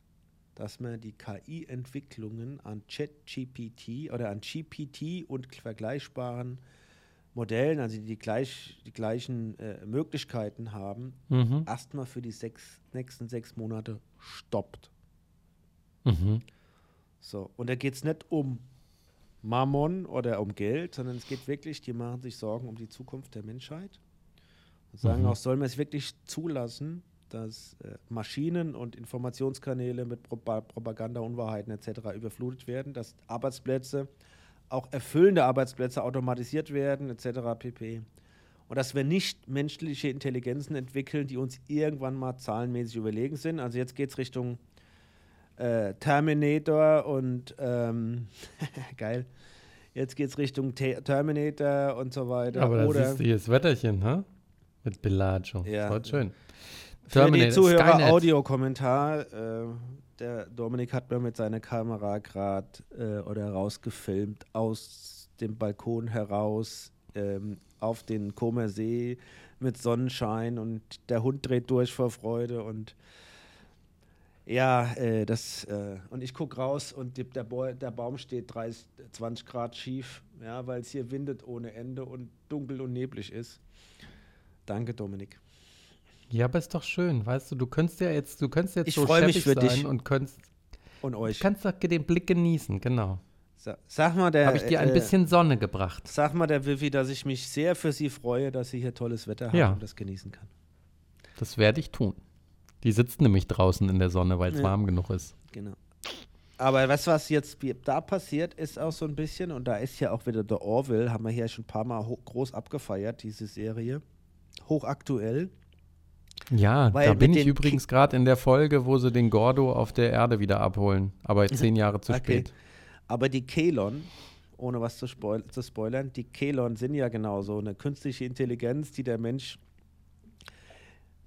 dass man die KI-Entwicklungen an ChatGPT oder an GPT und vergleichbaren Modellen, also die, gleich, die gleichen äh, Möglichkeiten haben, Mhm. erstmal für die sechs, nächsten sechs Monate stoppt. Mhm. So, und da geht es nicht um Mammon oder um Geld, sondern es geht wirklich, die machen sich Sorgen um die Zukunft der Menschheit. Und sagen Mhm. auch, soll man es wirklich zulassen, dass äh, Maschinen und Informationskanäle mit Pro Propaganda, Unwahrheiten etc. überflutet werden, dass Arbeitsplätze, auch erfüllende Arbeitsplätze automatisiert werden etc. pp. und dass wir nicht menschliche Intelligenzen entwickeln, die uns irgendwann mal zahlenmäßig überlegen sind. Also jetzt geht es Richtung äh, Terminator und ähm, [LAUGHS] geil. Jetzt geht es Richtung Te Terminator und so weiter. Aber da Oder siehst du hier das Wetterchen, ha? Mit Bellagio. Ja. Das schön. für die Terminator, Zuhörer. Audiokommentar. Äh, der Dominik hat mir mit seiner Kamera gerade äh, oder rausgefilmt aus dem Balkon heraus ähm, auf den Comer See mit Sonnenschein und der Hund dreht durch vor Freude und ja, äh, das äh, und ich gucke raus und die, der, Bo der Baum steht 30, 20 Grad schief, ja, weil es hier windet ohne Ende und dunkel und neblig ist. Danke, Dominik. Ja, aber ist doch schön, weißt du, du könntest ja jetzt, du könntest jetzt Ich so mich für sein dich. und könntest, Und du euch. kannst doch den Blick genießen, genau. Sa sag mal, der. Habe ich dir ein äh, bisschen Sonne gebracht. Sag mal, der Vivi, dass ich mich sehr für sie freue, dass sie hier tolles Wetter haben Ja. und das genießen kann. Das werde ich tun. Die sitzt nämlich draußen in der Sonne, weil es Ja. warm genug ist. Genau. Aber was, was jetzt da passiert, ist auch so ein bisschen, und da ist ja auch wieder der Orville, haben wir hier schon ein paar Mal groß abgefeiert, diese Serie. Hochaktuell. Ja, Weil da bin ich übrigens gerade in der Folge, wo sie den Gordo auf der Erde wieder abholen. Aber [LAUGHS] zehn Jahre zu Okay. spät. Aber die Kelon, ohne was zu, spoil zu spoilern, die Kelon sind ja genauso eine künstliche Intelligenz, die der Mensch,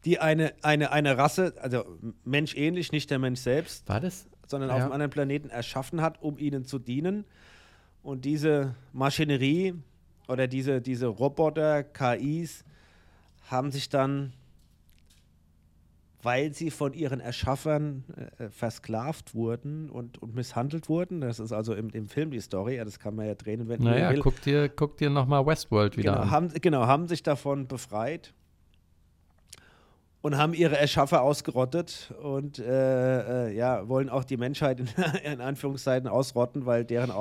die eine, eine, eine Rasse, also menschähnlich, nicht der Mensch selbst, War das? sondern Ja. auf einem anderen Planeten erschaffen hat, um ihnen zu dienen. Und diese Maschinerie oder diese, diese Roboter, KIs, haben sich dann, weil sie von ihren Erschaffern äh, versklavt wurden und, und misshandelt wurden, das ist also im, im Film die Story, ja, das kann man ja drehen, wenn man Naja, will. guck dir, guck dir nochmal Westworld wieder Genau an. haben, genau, haben sich davon befreit und haben ihre Erschaffer ausgerottet und äh, äh, ja, wollen auch die Menschheit in, [LAUGHS] in Anführungszeichen ausrotten, weil deren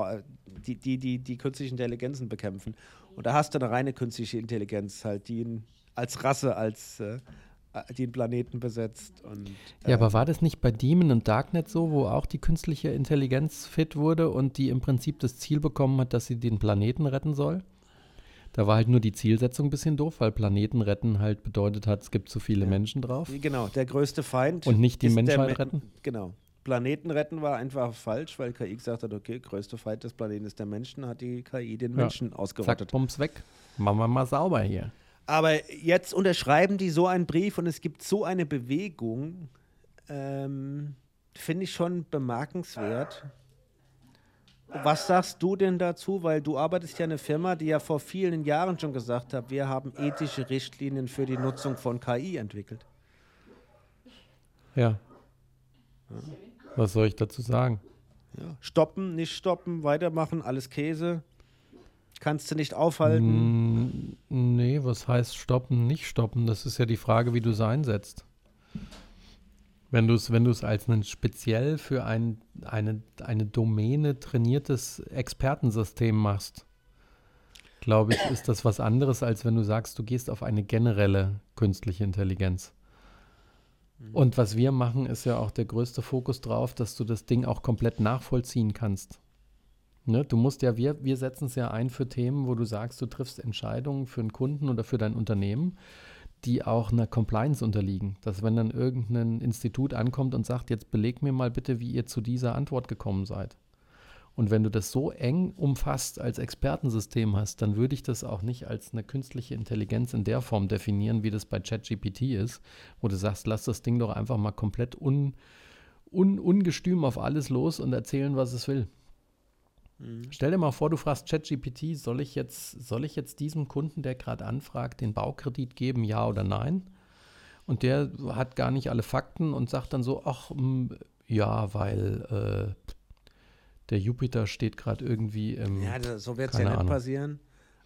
die, die, die, die künstlichen Intelligenzen bekämpfen. Und da hast du eine reine künstliche Intelligenz, halt, die ihn als Rasse, als äh, die den Planeten besetzt. Und, Ja, äh, aber war das nicht bei Demon und Darknet so, wo auch die künstliche Intelligenz fit wurde und die im Prinzip das Ziel bekommen hat, dass sie den Planeten retten soll? Da war halt nur die Zielsetzung ein bisschen doof, weil Planeten retten halt bedeutet hat, es gibt zu viele Ja. Menschen drauf. Genau, der größte Feind. Und nicht die Menschheit Me- retten? Genau. Planeten retten war einfach falsch, weil KI gesagt hat, okay, größte Feind des Planeten ist der Menschen, hat die KI den Ja. Menschen Zack, ausgerottet. Bums weg. Machen wir mal sauber hier. Aber jetzt unterschreiben die so einen Brief und es gibt so eine Bewegung, ähm, finde ich schon bemerkenswert. Was sagst du denn dazu? Weil du arbeitest ja in einer Firma, die ja vor vielen Jahren schon gesagt hat, wir haben ethische Richtlinien für die Nutzung von KI entwickelt. Ja. Was soll ich dazu sagen? Ja. Stoppen, nicht stoppen, weitermachen, alles Käse. Kannst du nicht aufhalten. Nee, was heißt stoppen, nicht stoppen? Das ist ja die Frage, wie du es einsetzt. Wenn du es wenn du's als ein speziell für ein, eine, eine Domäne trainiertes Expertensystem machst, glaube ich, ist das was anderes, als wenn du sagst, du gehst auf eine generelle künstliche Intelligenz. Und was wir machen, ist ja auch der größte Fokus drauf, dass du das Ding auch komplett nachvollziehen kannst. Ne? Du musst ja, wir, wir setzen es ja ein für Themen, wo du sagst, du triffst Entscheidungen für einen Kunden oder für dein Unternehmen, die auch einer Compliance unterliegen. Dass wenn dann irgendein Institut ankommt und sagt, jetzt beleg mir mal bitte, wie ihr zu dieser Antwort gekommen seid. Und wenn du das so eng umfasst als Expertensystem hast, dann würde ich das auch nicht als eine künstliche Intelligenz in der Form definieren, wie das bei ChatGPT ist, wo du sagst, lass das Ding doch einfach mal komplett un, un, ungestüm auf alles los und erzählen, was es will. Stell dir mal vor, du fragst ChatGPT, soll ich jetzt, soll ich jetzt diesem Kunden, der gerade anfragt, den Baukredit geben, ja oder nein? Und der hat gar nicht alle Fakten und sagt dann so, ach, mm, ja, weil äh, der Jupiter steht gerade irgendwie im. Ja, das, so wird es ja nicht Ahnung. passieren.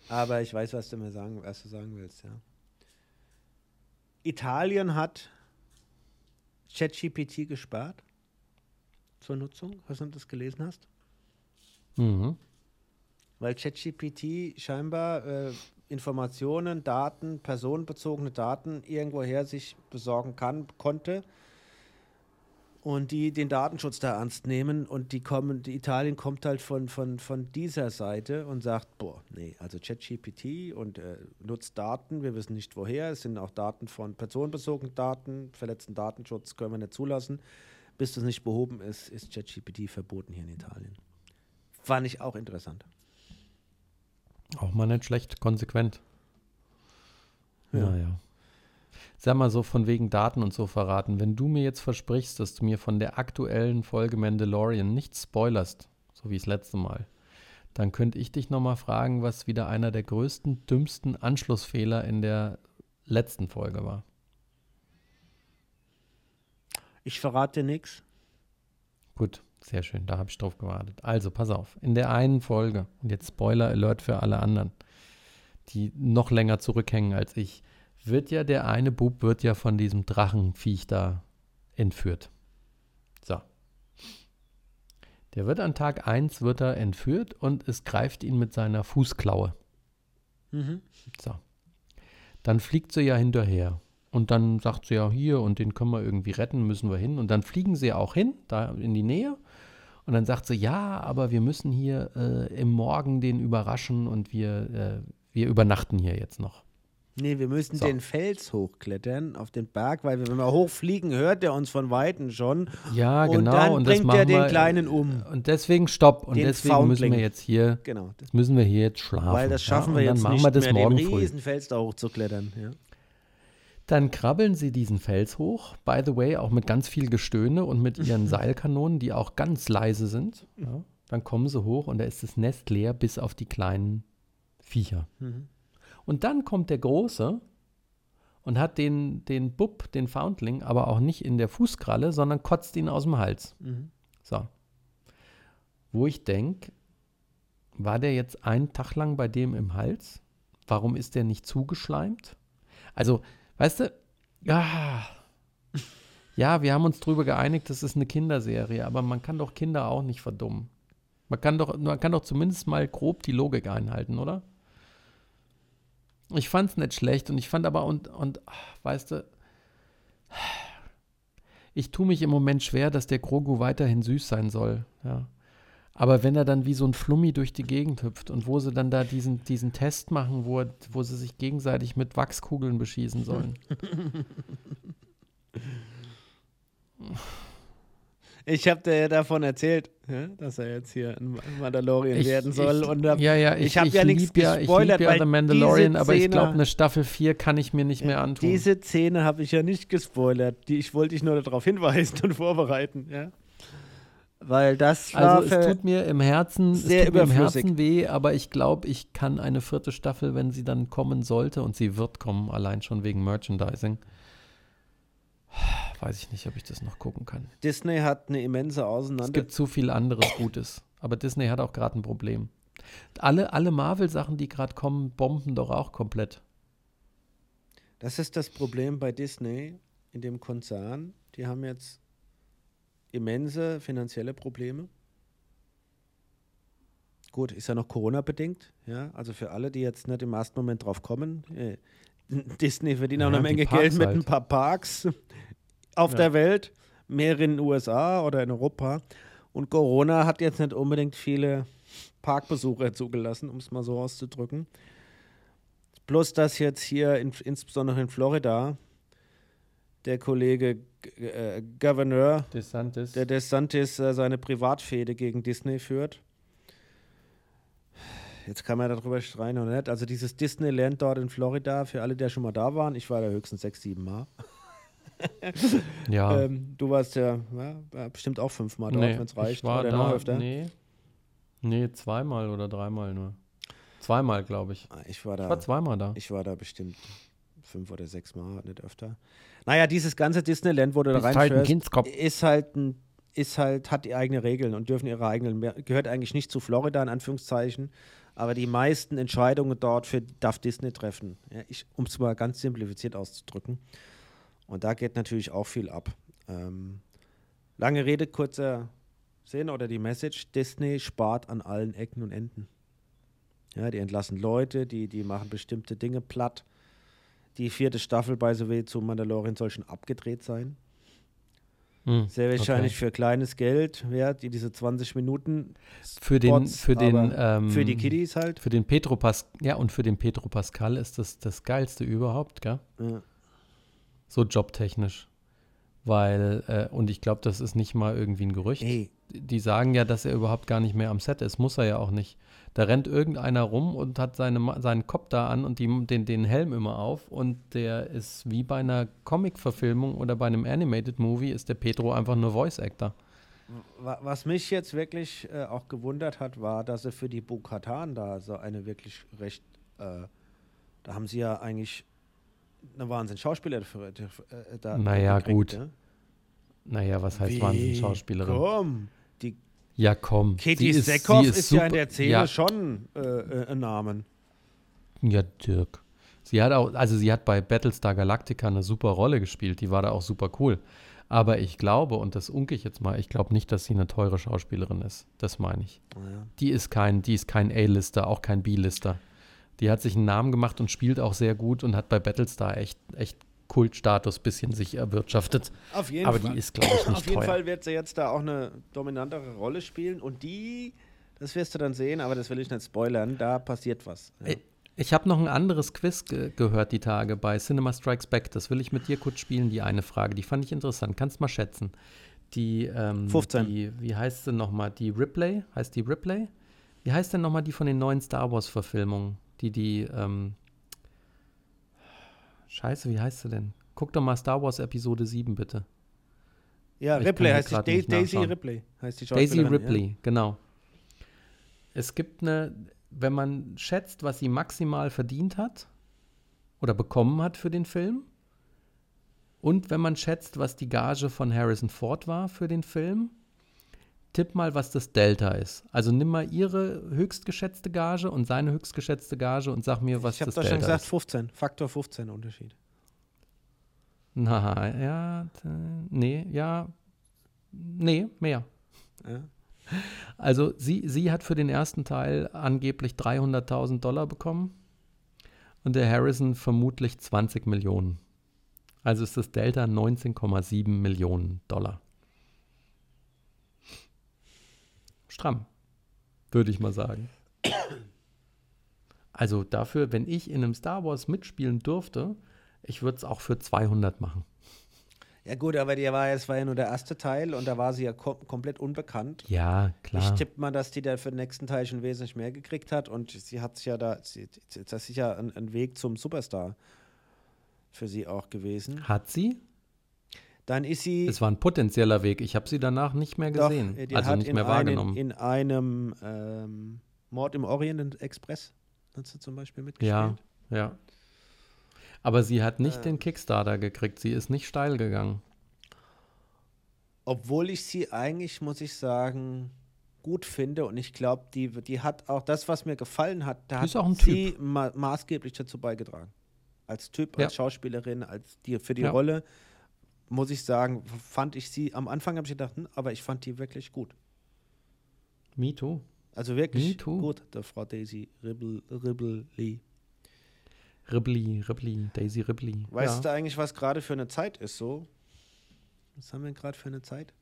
Aber ich weiß, was du mir sagen, was du sagen willst, ja. Italien hat ChatGPT gesperrt zur Nutzung, was du das gelesen hast? Mhm. Weil ChatGPT scheinbar äh, Informationen, Daten, personenbezogene Daten irgendwoher sich besorgen kann, konnte, und die den Datenschutz da ernst nehmen und die kommen, die Italien kommt halt von, von, von dieser Seite und sagt, boah, nee, also ChatGPT und äh, nutzt Daten, wir wissen nicht woher, es sind auch Daten von personenbezogenen Daten, verletzten Datenschutz können wir nicht zulassen. Bis das nicht behoben ist, ist ChatGPT verboten hier in Italien. Fand ich auch interessant. Auch mal nicht schlecht, konsequent. Ja. Naja. Sag mal so von wegen Daten und so verraten. Wenn du mir jetzt versprichst, dass du mir von der aktuellen Folge Mandalorian nichts spoilerst, so wie das letzte Mal, dann könnte ich dich nochmal fragen, was wieder einer der größten, dümmsten Anschlussfehler in der letzten Folge war. Ich verrate nichts. Gut, sehr schön, da habe ich drauf gewartet. Also, pass auf, in der einen Folge, und jetzt Spoiler Alert für alle anderen, die noch länger zurückhängen als ich, wird ja der eine Bub wird ja von diesem Drachenviech da entführt. So. Der wird an Tag 1 wird er entführt und es greift ihn mit seiner Fußklaue. Mhm. So. Dann fliegt sie ja hinterher. Und dann sagt sie ja, hier, und den können wir irgendwie retten, müssen wir hin. Und dann fliegen sie auch hin, da in die Nähe. Und dann sagt sie, ja, aber wir müssen hier äh, im Morgen den überraschen und wir, äh, wir übernachten hier jetzt noch. Nee, wir müssen So. den Fels hochklettern auf den Berg, weil wir, wenn wir hochfliegen, hört er uns von Weitem schon. Ja, und genau. dann und bringt er den Kleinen um. Und deswegen stopp. Und Den deswegen müssen Foundling. wir jetzt hier, Genau. das müssen wir hier jetzt schlafen. Weil das schaffen ja? wir und jetzt nicht wir das mehr, morgen den riesen Fels da hochzuklettern. Ja. Dann krabbeln sie diesen Fels hoch. By the way, auch mit ganz viel Gestöhne und mit [LAUGHS] ihren Seilkanonen, die auch ganz leise sind. Ja. Dann kommen sie hoch und da ist das Nest leer, bis auf die kleinen Viecher. Mhm. Und dann kommt der Große und hat den, den Bub, den Foundling, aber auch nicht in der Fußkralle, sondern kotzt ihn aus dem Hals. Mhm. So. Wo ich denke, war der jetzt einen Tag lang bei dem im Hals? Warum ist der nicht zugeschleimt? Also, weißt du, ah, ja, wir haben uns drüber geeinigt, das ist eine Kinderserie, aber man kann doch Kinder auch nicht verdummen. Man kann doch, man kann doch zumindest mal grob die Logik einhalten, oder? Ich fand es nicht schlecht und ich fand aber, und, und weißt du, ich tue mich im Moment schwer, dass der Grogu weiterhin süß sein soll, ja. Aber wenn er dann wie so ein Flummi durch die Gegend hüpft und wo sie dann da diesen, diesen Test machen, wo, wo sie sich gegenseitig mit Wachskugeln beschießen sollen. [LAUGHS] Ich habe dir ja davon erzählt, ja, dass er jetzt hier ein Mandalorian Ich- werden soll. ich, und da, ja, ja, ich, ich hab ja nichts ja, ich gespoilert, lieb ja weil The Mandalorian, diese aber ich Szene- glaube, eine Staffel 4 kann ich mir nicht mehr antun. diese Szene habe ich ja nicht gespoilert. Die, ich wollte dich nur darauf hinweisen [LAUGHS] und vorbereiten. Ja. Weil das war also es tut mir im Herzen, es sehr tut mir im. Herzen weh, aber ich glaube, ich kann eine vierte Staffel, wenn sie dann kommen sollte, und sie wird kommen, allein schon wegen Merchandising. Weiß ich nicht, ob ich das noch gucken kann. Disney hat eine immense Es Auseinander. gibt zu viel anderes Gutes. Aber Disney hat auch gerade ein Problem. Alle, alle Marvel-Sachen, die gerade kommen, bomben doch auch komplett. Das ist das Problem bei Disney in dem Konzern. Die haben jetzt immense finanzielle Probleme. Gut, ist ja noch Corona-bedingt. Ja, also für alle, die jetzt nicht im ersten Moment drauf kommen. Äh, [LAUGHS] Disney verdient auch Ja, eine Menge Geld mit halt. ein paar Parks [LAUGHS] auf Ja. der Welt, mehrere in den USA oder in Europa. Und Corona hat jetzt nicht unbedingt viele Parkbesucher zugelassen, um es mal so auszudrücken. Plus, dass jetzt hier, in, insbesondere in Florida, der Kollege äh, Gouverneur, DeSantis. der DeSantis, äh, seine Privatfehde gegen Disney führt. Jetzt kann man darüber streiten oder nicht. Also dieses Disneyland dort in Florida, für alle, die schon mal da waren, ich war da höchstens sechs, sieben Mal. [LAUGHS] ja. Ähm, du warst ja, ja bestimmt auch fünfmal dort, nee, wenn es reicht. ich war oder da, noch öfter. Nee. nee, zweimal oder dreimal nur. Zweimal, glaube ich. Ah, Ich war da. Ich war zweimal da. Ich war da bestimmt fünf oder sechs Mal, nicht öfter. Naja, dieses ganze Disneyland, wo du da Bist halt ein ist halt ein, ist halt, hat die eigene Regeln und dürfen ihre eigenen, gehört eigentlich nicht zu Florida, in Anführungszeichen, aber die meisten Entscheidungen dort für, darf Disney treffen. Ja, um es mal ganz simplifiziert auszudrücken. Und da geht natürlich auch viel ab. Ähm, lange Rede, kurzer Sinn oder die Message, Disney spart an allen Ecken und Enden. Ja, die entlassen Leute, die, die machen bestimmte Dinge platt. Die vierte Staffel, by the way, zu Mandalorian soll schon abgedreht sein. Hm, Sehr wahrscheinlich okay. für kleines Geld wert, die diese 20 Minuten Für den, für den, ähm, für die Kiddies halt. Für den Petro Pas ja, und für den Petro Pascal ist das das Geilste überhaupt, gell? Ja. So jobtechnisch. Weil, äh, und ich glaube, das ist nicht mal irgendwie ein Gerücht. Ey, Die sagen ja, dass er überhaupt gar nicht mehr am Set ist. Muss er ja auch nicht. Da rennt irgendeiner rum und hat seine, seinen Kopf da an und die, den, den Helm immer auf. Und der ist wie bei einer Comic-Verfilmung oder bei einem Animated Movie, ist der Petro einfach nur Voice-Actor. wa- was mich jetzt wirklich äh, auch gewundert hat, war, dass sie für die Bukatan da so eine wirklich recht, äh, da haben sie ja eigentlich eine Wahnsinn Schauspieler dafür, äh, da Naja, gekriegt, gut. Ne? Naja, was heißt? Wahnsinn-Schauspielerin? Komm, die Ja, komm. Katie ist, Seckhoff sie ist, ja in der Szene ja, schon äh, äh, ein Namen. Ja, Dirk. Sie hat auch, also sie hat bei Battlestar Galactica eine super Rolle gespielt, die war da auch super cool. Aber ich glaube, und das unke ich jetzt mal, ich glaube nicht, dass sie eine teure Schauspielerin ist. Das meine ich. Naja. Die ist kein, die ist kein A-Lister, auch kein B-Lister. Die hat sich einen Namen gemacht und spielt auch sehr gut und hat bei Battlestar echt, echt Kultstatus bisschen sich erwirtschaftet. Auf jeden Aber Fall. die ist, glaube ich, nicht Auf jeden teuer. Fall wird sie jetzt da auch eine dominantere Rolle spielen und die, das wirst du dann sehen, aber das will ich nicht spoilern, da passiert was. Ja. Ich habe noch ein anderes Quiz ge gehört die Tage bei Cinema Strikes Back. Das will ich mit dir kurz spielen, die eine Frage. Die fand ich interessant. Kannst mal schätzen. Die, ähm, 15. Die, wie heißt sie nochmal? Die Ripley? Heißt die Ripley? Wie heißt denn nochmal die von den neuen Star Wars-Verfilmungen? Die, die, ähm, Scheiße, wie heißt sie denn? Guck doch mal Star Wars Episode 7, bitte. Ja, Ich Ripley heißt die, Daisy. Ripley heißt die Daisy. Ripley, genau. Es gibt eine, wenn man schätzt, was sie maximal verdient hat oder bekommen hat für den Film und wenn man schätzt, was die Gage von Harrison Ford war für den Film, tipp mal, was das Delta ist. Also nimm mal ihre höchstgeschätzte Gage und seine höchstgeschätzte Gage und sag mir, was Ich habe das doch Delta schon gesagt, ist. 15, Faktor 15 Unterschied. Na, ja, nee, ja, nee, mehr. Ja. Also sie, sie hat für den ersten Teil angeblich 300.000 Dollar bekommen und der Harrison vermutlich 20 Millionen. Also ist das Delta 19,7 Millionen Dollar. Stramm, würde ich mal sagen. Also dafür, wenn ich in einem Star Wars mitspielen dürfte, ich würde es auch für 200 machen. ja gut, aber die war, es war ja nur der erste Teil und da war sie ja kom komplett unbekannt. Ja, Ich klar. tippe mal, dass die da für den nächsten Teil schon wesentlich mehr gekriegt hat und sie hat sich ja da, sie, das ist ja ein, ein Weg zum Superstar für sie auch gewesen. Hat sie? Dann ist sie Es war ein potenzieller Weg. Ich habe sie danach nicht mehr doch, gesehen. äh, die also nicht in mehr einen, wahrgenommen. in einem ähm, Mord im Orient Express hat sie zum Beispiel mitgespielt. Ja, ja. Aber sie hat nicht Ähm. den Kickstarter gekriegt. Sie ist nicht steil gegangen. Obwohl ich sie eigentlich, muss ich sagen, gut finde und ich glaube, die, die hat auch das, was mir gefallen hat, da ist hat sie ma maßgeblich dazu beigetragen. Als Typ, als Ja. Schauspielerin, als die für die Ja. Rolle, muss ich sagen, fand ich sie, am Anfang habe ich gedacht, hm, aber ich fand die wirklich gut. Me too. Also wirklich Me too. gut, der Frau Daisy Ribble, Ribble Lee. Ripley, Ripley, Daisy Ripley. Weißt ja. du eigentlich, was gerade für eine Zeit ist so? Was haben wir gerade für eine Zeit?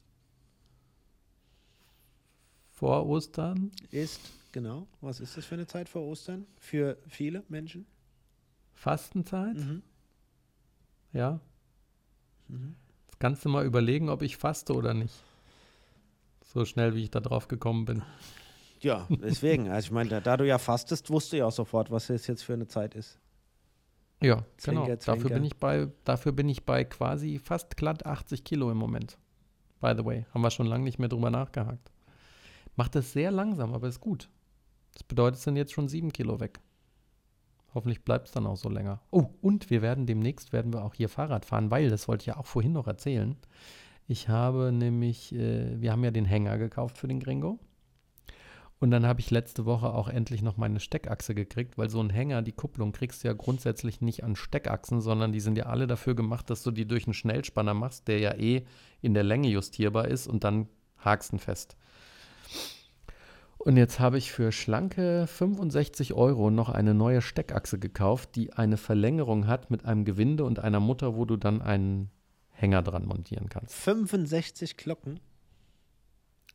Vor Ostern? Ist, genau, was ist das für eine Zeit vor Ostern? Für viele Menschen? Fastenzeit? Mhm. Ja. Mhm. Jetzt kannst du mal überlegen, ob ich faste oder nicht. So schnell, wie ich da drauf gekommen bin. Ja, [LAUGHS] deswegen. Also ich meine, da, du ja fastest, wusste ich auch sofort, was es jetzt für eine Zeit ist. Ja, Zwinker, genau. Dafür zwinker. bin, ich bei, dafür bin ich bei quasi fast glatt 80 Kilo im Moment. By the way. Haben wir schon lange nicht mehr drüber nachgehakt. Macht das sehr langsam, aber ist gut. Das bedeutet, es sind jetzt schon sieben Kilo weg. Hoffentlich bleibt es dann auch so länger. Oh, und wir werden demnächst werden wir auch hier Fahrrad fahren, weil, das wollte ich ja auch vorhin noch erzählen. Ich habe nämlich, äh, wir haben ja den Hänger gekauft für den Gringo. Und dann habe ich letzte Woche auch endlich noch meine Steckachse gekriegt, weil so ein Hänger, die Kupplung kriegst du ja grundsätzlich nicht an Steckachsen, sondern die sind ja alle dafür gemacht, dass du die durch einen Schnellspanner machst, der ja eh in der Länge justierbar ist und dann hakst fest. Und jetzt habe ich für schlanke 65 Euro noch eine neue Steckachse gekauft, die eine Verlängerung hat mit einem Gewinde und einer Mutter, wo du dann einen Hänger dran montieren kannst. 65 Glocken.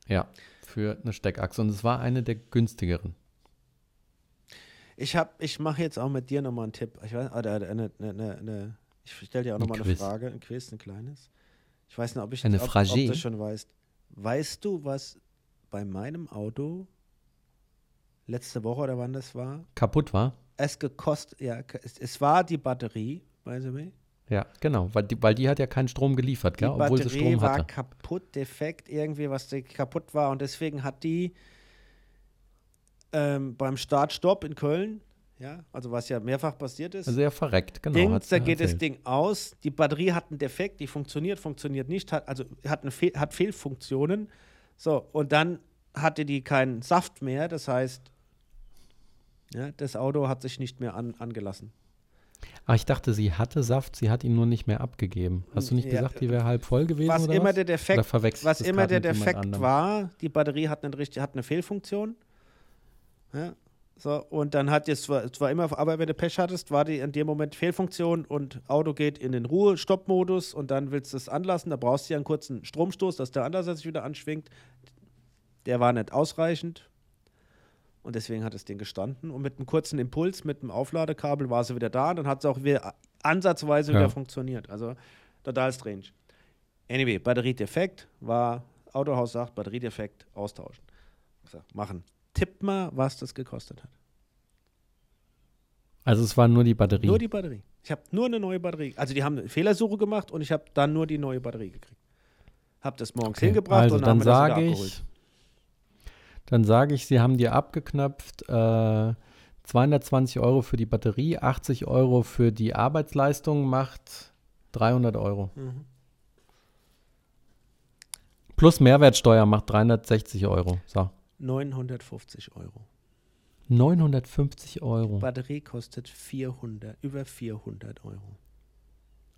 Ja, für eine Steckachse. Und es war eine der günstigeren. Ich habe, ich mache jetzt auch mit dir nochmal einen Tipp. Ich weiß, oder eine, eine, eine, ich stelle dir auch nochmal eine. Frage, ein Quiz, ein kleines. Ich weiß nicht, ob ich Eine ob, ob du schon weißt. Weißt du, was bei meinem Auto letzte Woche oder wann das war, Kaputt war? es gekostet, ja, es, es war die Batterie, by the way. Ja, genau. Weil die, weil die hat ja keinen Strom geliefert, Die gell? obwohl sie Strom war hatte. kaputt, defekt, irgendwie, was die kaputt war. Und deswegen hat die ähm, beim Start-Stopp in Köln, ja, also was ja mehrfach passiert ist, Also er verreckt, genau. Ding, da geht das erzählt. Ding aus. Die Batterie hat einen Defekt, die funktioniert, funktioniert nicht, hat, also hat, eine Fehl, hat Fehlfunktionen. So, und dann hatte die keinen Saft mehr, das heißt, ja, das Auto hat sich nicht mehr an, angelassen. Ah, ich dachte, sie hatte Saft, sie hat ihn nur nicht mehr abgegeben. Hast du nicht Ja, gesagt, die wäre halb voll gewesen Was oder immer was? der Defekt, was immer der Defekt war, die Batterie hat, einen richtig, hat eine Fehlfunktion. Ja, so, und dann hat jetzt zwar, zwar immer, aber wenn du Pech hattest, war die in dem Moment Fehlfunktion und Auto geht in den Ruhe-Stopp-Modus und dann willst du es anlassen, da brauchst du ja einen kurzen Stromstoß, dass der Anlasser sich wieder anschwingt. Der war nicht ausreichend und deswegen hat das Ding gestanden und mit einem kurzen Impuls, mit einem Aufladekabel war sie wieder da und dann hat sie auch wieder ansatzweise Ja. wieder funktioniert. Also total strange. Anyway, Batteriedefekt war, Autohaus sagt, Batteriedefekt, austauschen. Sag, machen. Tipp mal, was das gekostet hat. Also es war nur die Batterie. Nur die Batterie. Ich habe nur eine neue Batterie. Also die haben eine Fehlersuche gemacht und ich habe dann nur die neue Batterie gekriegt. Hab das morgens Okay, hingebracht also und dann haben wir das wieder abgeholt. Dann sage ich, sie haben dir abgeknöpft äh, 220 Euro für die Batterie, 80 Euro für die Arbeitsleistung macht 300 Euro. Mhm. Plus Mehrwertsteuer macht 360 Euro. So. 950 Euro. 950 Euro. Batterie kostet 400, über 400 Euro.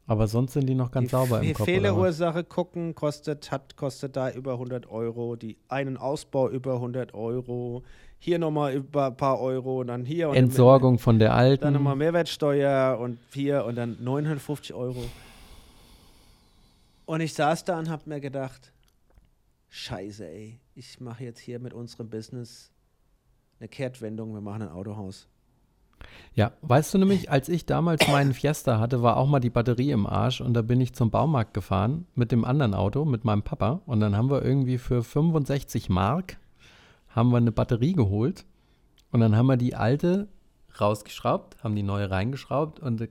Aber sonst sind die noch ganz die sauber im Kopf. Fehlerursache gucken kostet, hat, kostet da über 100 Euro. Die einen Ausbau über 100 Euro. Hier nochmal über ein paar Euro. Und dann hier. Und Entsorgung von der alten. Dann nochmal Mehrwertsteuer und hier und dann 950 Euro. Und ich saß da und hab mir gedacht, scheiße ey, ich mache jetzt hier mit unserem Business eine Kehrtwendung, wir machen ein Autohaus. Ja, weißt du nämlich, als ich damals meinen Fiesta hatte, war auch mal die Batterie im Arsch und da bin ich zum Baumarkt gefahren mit dem anderen Auto, mit meinem Papa. Und dann haben wir irgendwie für 65 Mark haben wir eine Batterie geholt. Und dann haben wir die alte rausgeschraubt, haben die neue reingeschraubt und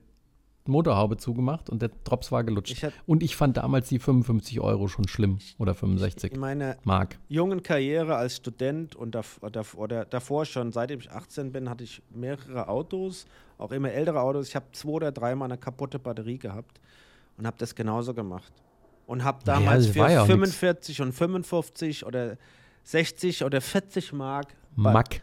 Motorhaube zugemacht und der Drops war gelutscht. Ich und ich fand damals die 55 Euro schon schlimm oder 65 In meiner Mark. jungen Karriere als Student und dav dav oder davor schon, seitdem ich 18 bin, hatte ich mehrere Autos, auch immer ältere Autos. Ich habe zwei oder dreimal eine kaputte Batterie gehabt und habe das genauso gemacht. Und habe damals das für ja auch nix. 45 und 55 oder 60 oder 40 Mark Mack.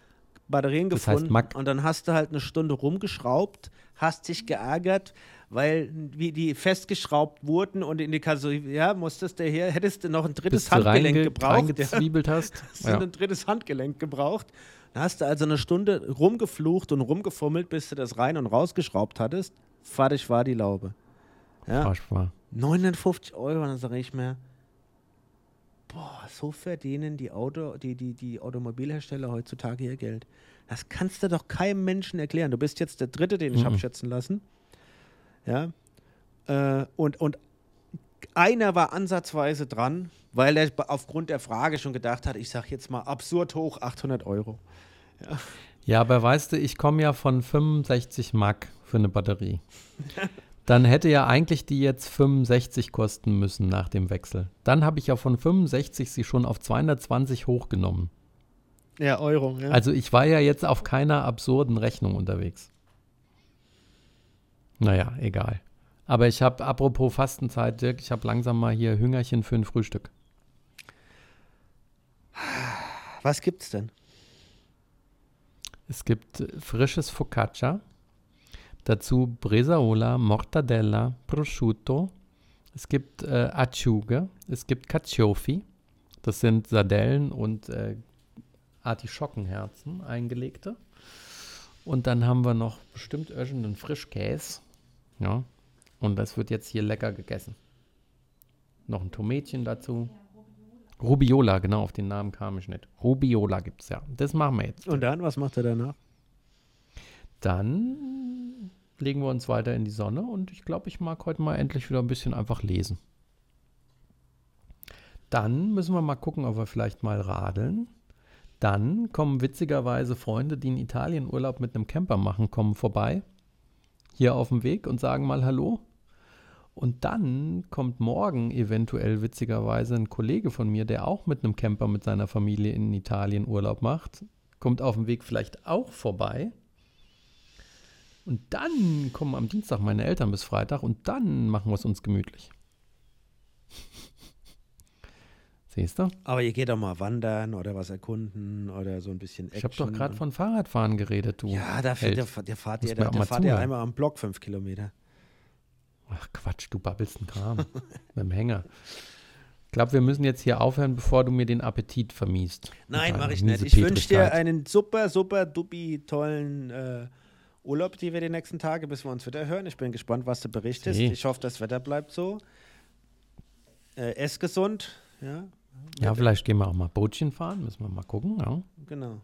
Batterien Das heißt gefunden. Und dann hast du halt eine Stunde rumgeschraubt, hast dich geärgert, weil wie die festgeschraubt wurden und in die Karosserie, ja, musstest du her, hättest du noch ein drittes Bis Handgelenk reinge gebraucht. Ja. reingezwiebelt hast. [LAUGHS] Hast du Ja. ein drittes Handgelenk gebraucht. Da hast du also eine Stunde rumgeflucht und rumgefummelt, bis du das rein und rausgeschraubt hattest. Fertig war die Laube. Ja, Arsch war. 950 Euro, dann sage ich mir, boah, so verdienen die, Auto, die, die, die Automobilhersteller heutzutage ihr Geld. Das kannst du doch keinem Menschen erklären. Du bist jetzt der Dritte, den ich Mhm. habe schätzen lassen. Ja. Äh, und, und einer war ansatzweise dran, weil er aufgrund der Frage schon gedacht hat, ich sage jetzt mal absurd hoch, 800 Euro. Ja, aber weißt du, ich komme ja von 65 Mark für eine Batterie. [LAUGHS] Dann hätte ja eigentlich die jetzt 65 kosten müssen nach dem Wechsel. Dann habe ich ja von 65 sie schon auf 220 hochgenommen. Ja, Euro. Ja. Also ich war ja jetzt auf keiner absurden Rechnung unterwegs. Naja, egal. Aber ich habe, apropos Fastenzeit, Dirk, ich habe langsam mal hier Hüngerchen für ein Frühstück. Was gibt's denn? Es gibt frisches Focaccia, dazu Bresaola, Mortadella, Prosciutto. Es gibt äh, Acciughe, es gibt Cacciofi, das sind Sardellen und äh, Artischockenherzen, eingelegte. Und dann haben wir noch bestimmt irgendeinen Frischkäse. Ja, und das wird jetzt hier lecker gegessen. Noch ein Tomätchen dazu. Rubiola, genau, auf den Namen kam ich nicht. Rubiola gibt es ja. Das machen wir jetzt. Und dann, was macht er danach? Dann legen wir uns weiter in die Sonne und ich glaube, ich mag heute mal endlich wieder ein bisschen einfach lesen. Dann müssen wir mal gucken, ob wir vielleicht mal radeln. Dann kommen witzigerweise Freunde, die in Italien Urlaub mit einem Camper machen, kommen vorbei. Hier auf dem Weg und sagen mal Hallo. Und dann kommt morgen eventuell witzigerweise ein Kollege von mir, der auch mit einem Camper mit seiner Familie in Italien Urlaub macht, kommt auf dem Weg vielleicht auch vorbei. Und dann kommen am Dienstag meine Eltern bis Freitag und dann machen wir es uns gemütlich. [LAUGHS] Siehst du? Aber ihr geht doch mal wandern oder was erkunden oder so ein bisschen Action. Ich habe doch gerade von Fahrradfahren geredet, du. Ja, da fährt der, der fahrt ihr, der, der fahrt ihr einmal am Block fünf Kilometer. Ach Quatsch, du babbelst einen Kram mit dem Hänger. Ich glaube, wir müssen jetzt hier aufhören, bevor du mir den Appetit vermiest. Nein, mache ich nicht. Ich wünsche dir einen super, super, dupi, tollen äh, Urlaub, die wir die nächsten Tage, bis wir uns wieder hören. Ich bin gespannt, was du berichtest. See. Ich hoffe, das Wetter bleibt so. Äh, ess gesund, ja. Ja, vielleicht gehen wir auch mal Bootchen fahren, müssen wir mal gucken. Ja. Genau.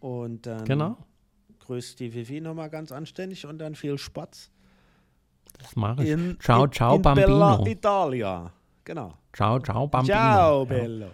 Und dann genau. grüßt die Vivi nochmal ganz anständig und dann viel Spatz. Das mache ich. In, ciao, ciao, in, in Bambino. Bella Italia. Genau. Ciao, ciao, Bambino. Ciao, Bello.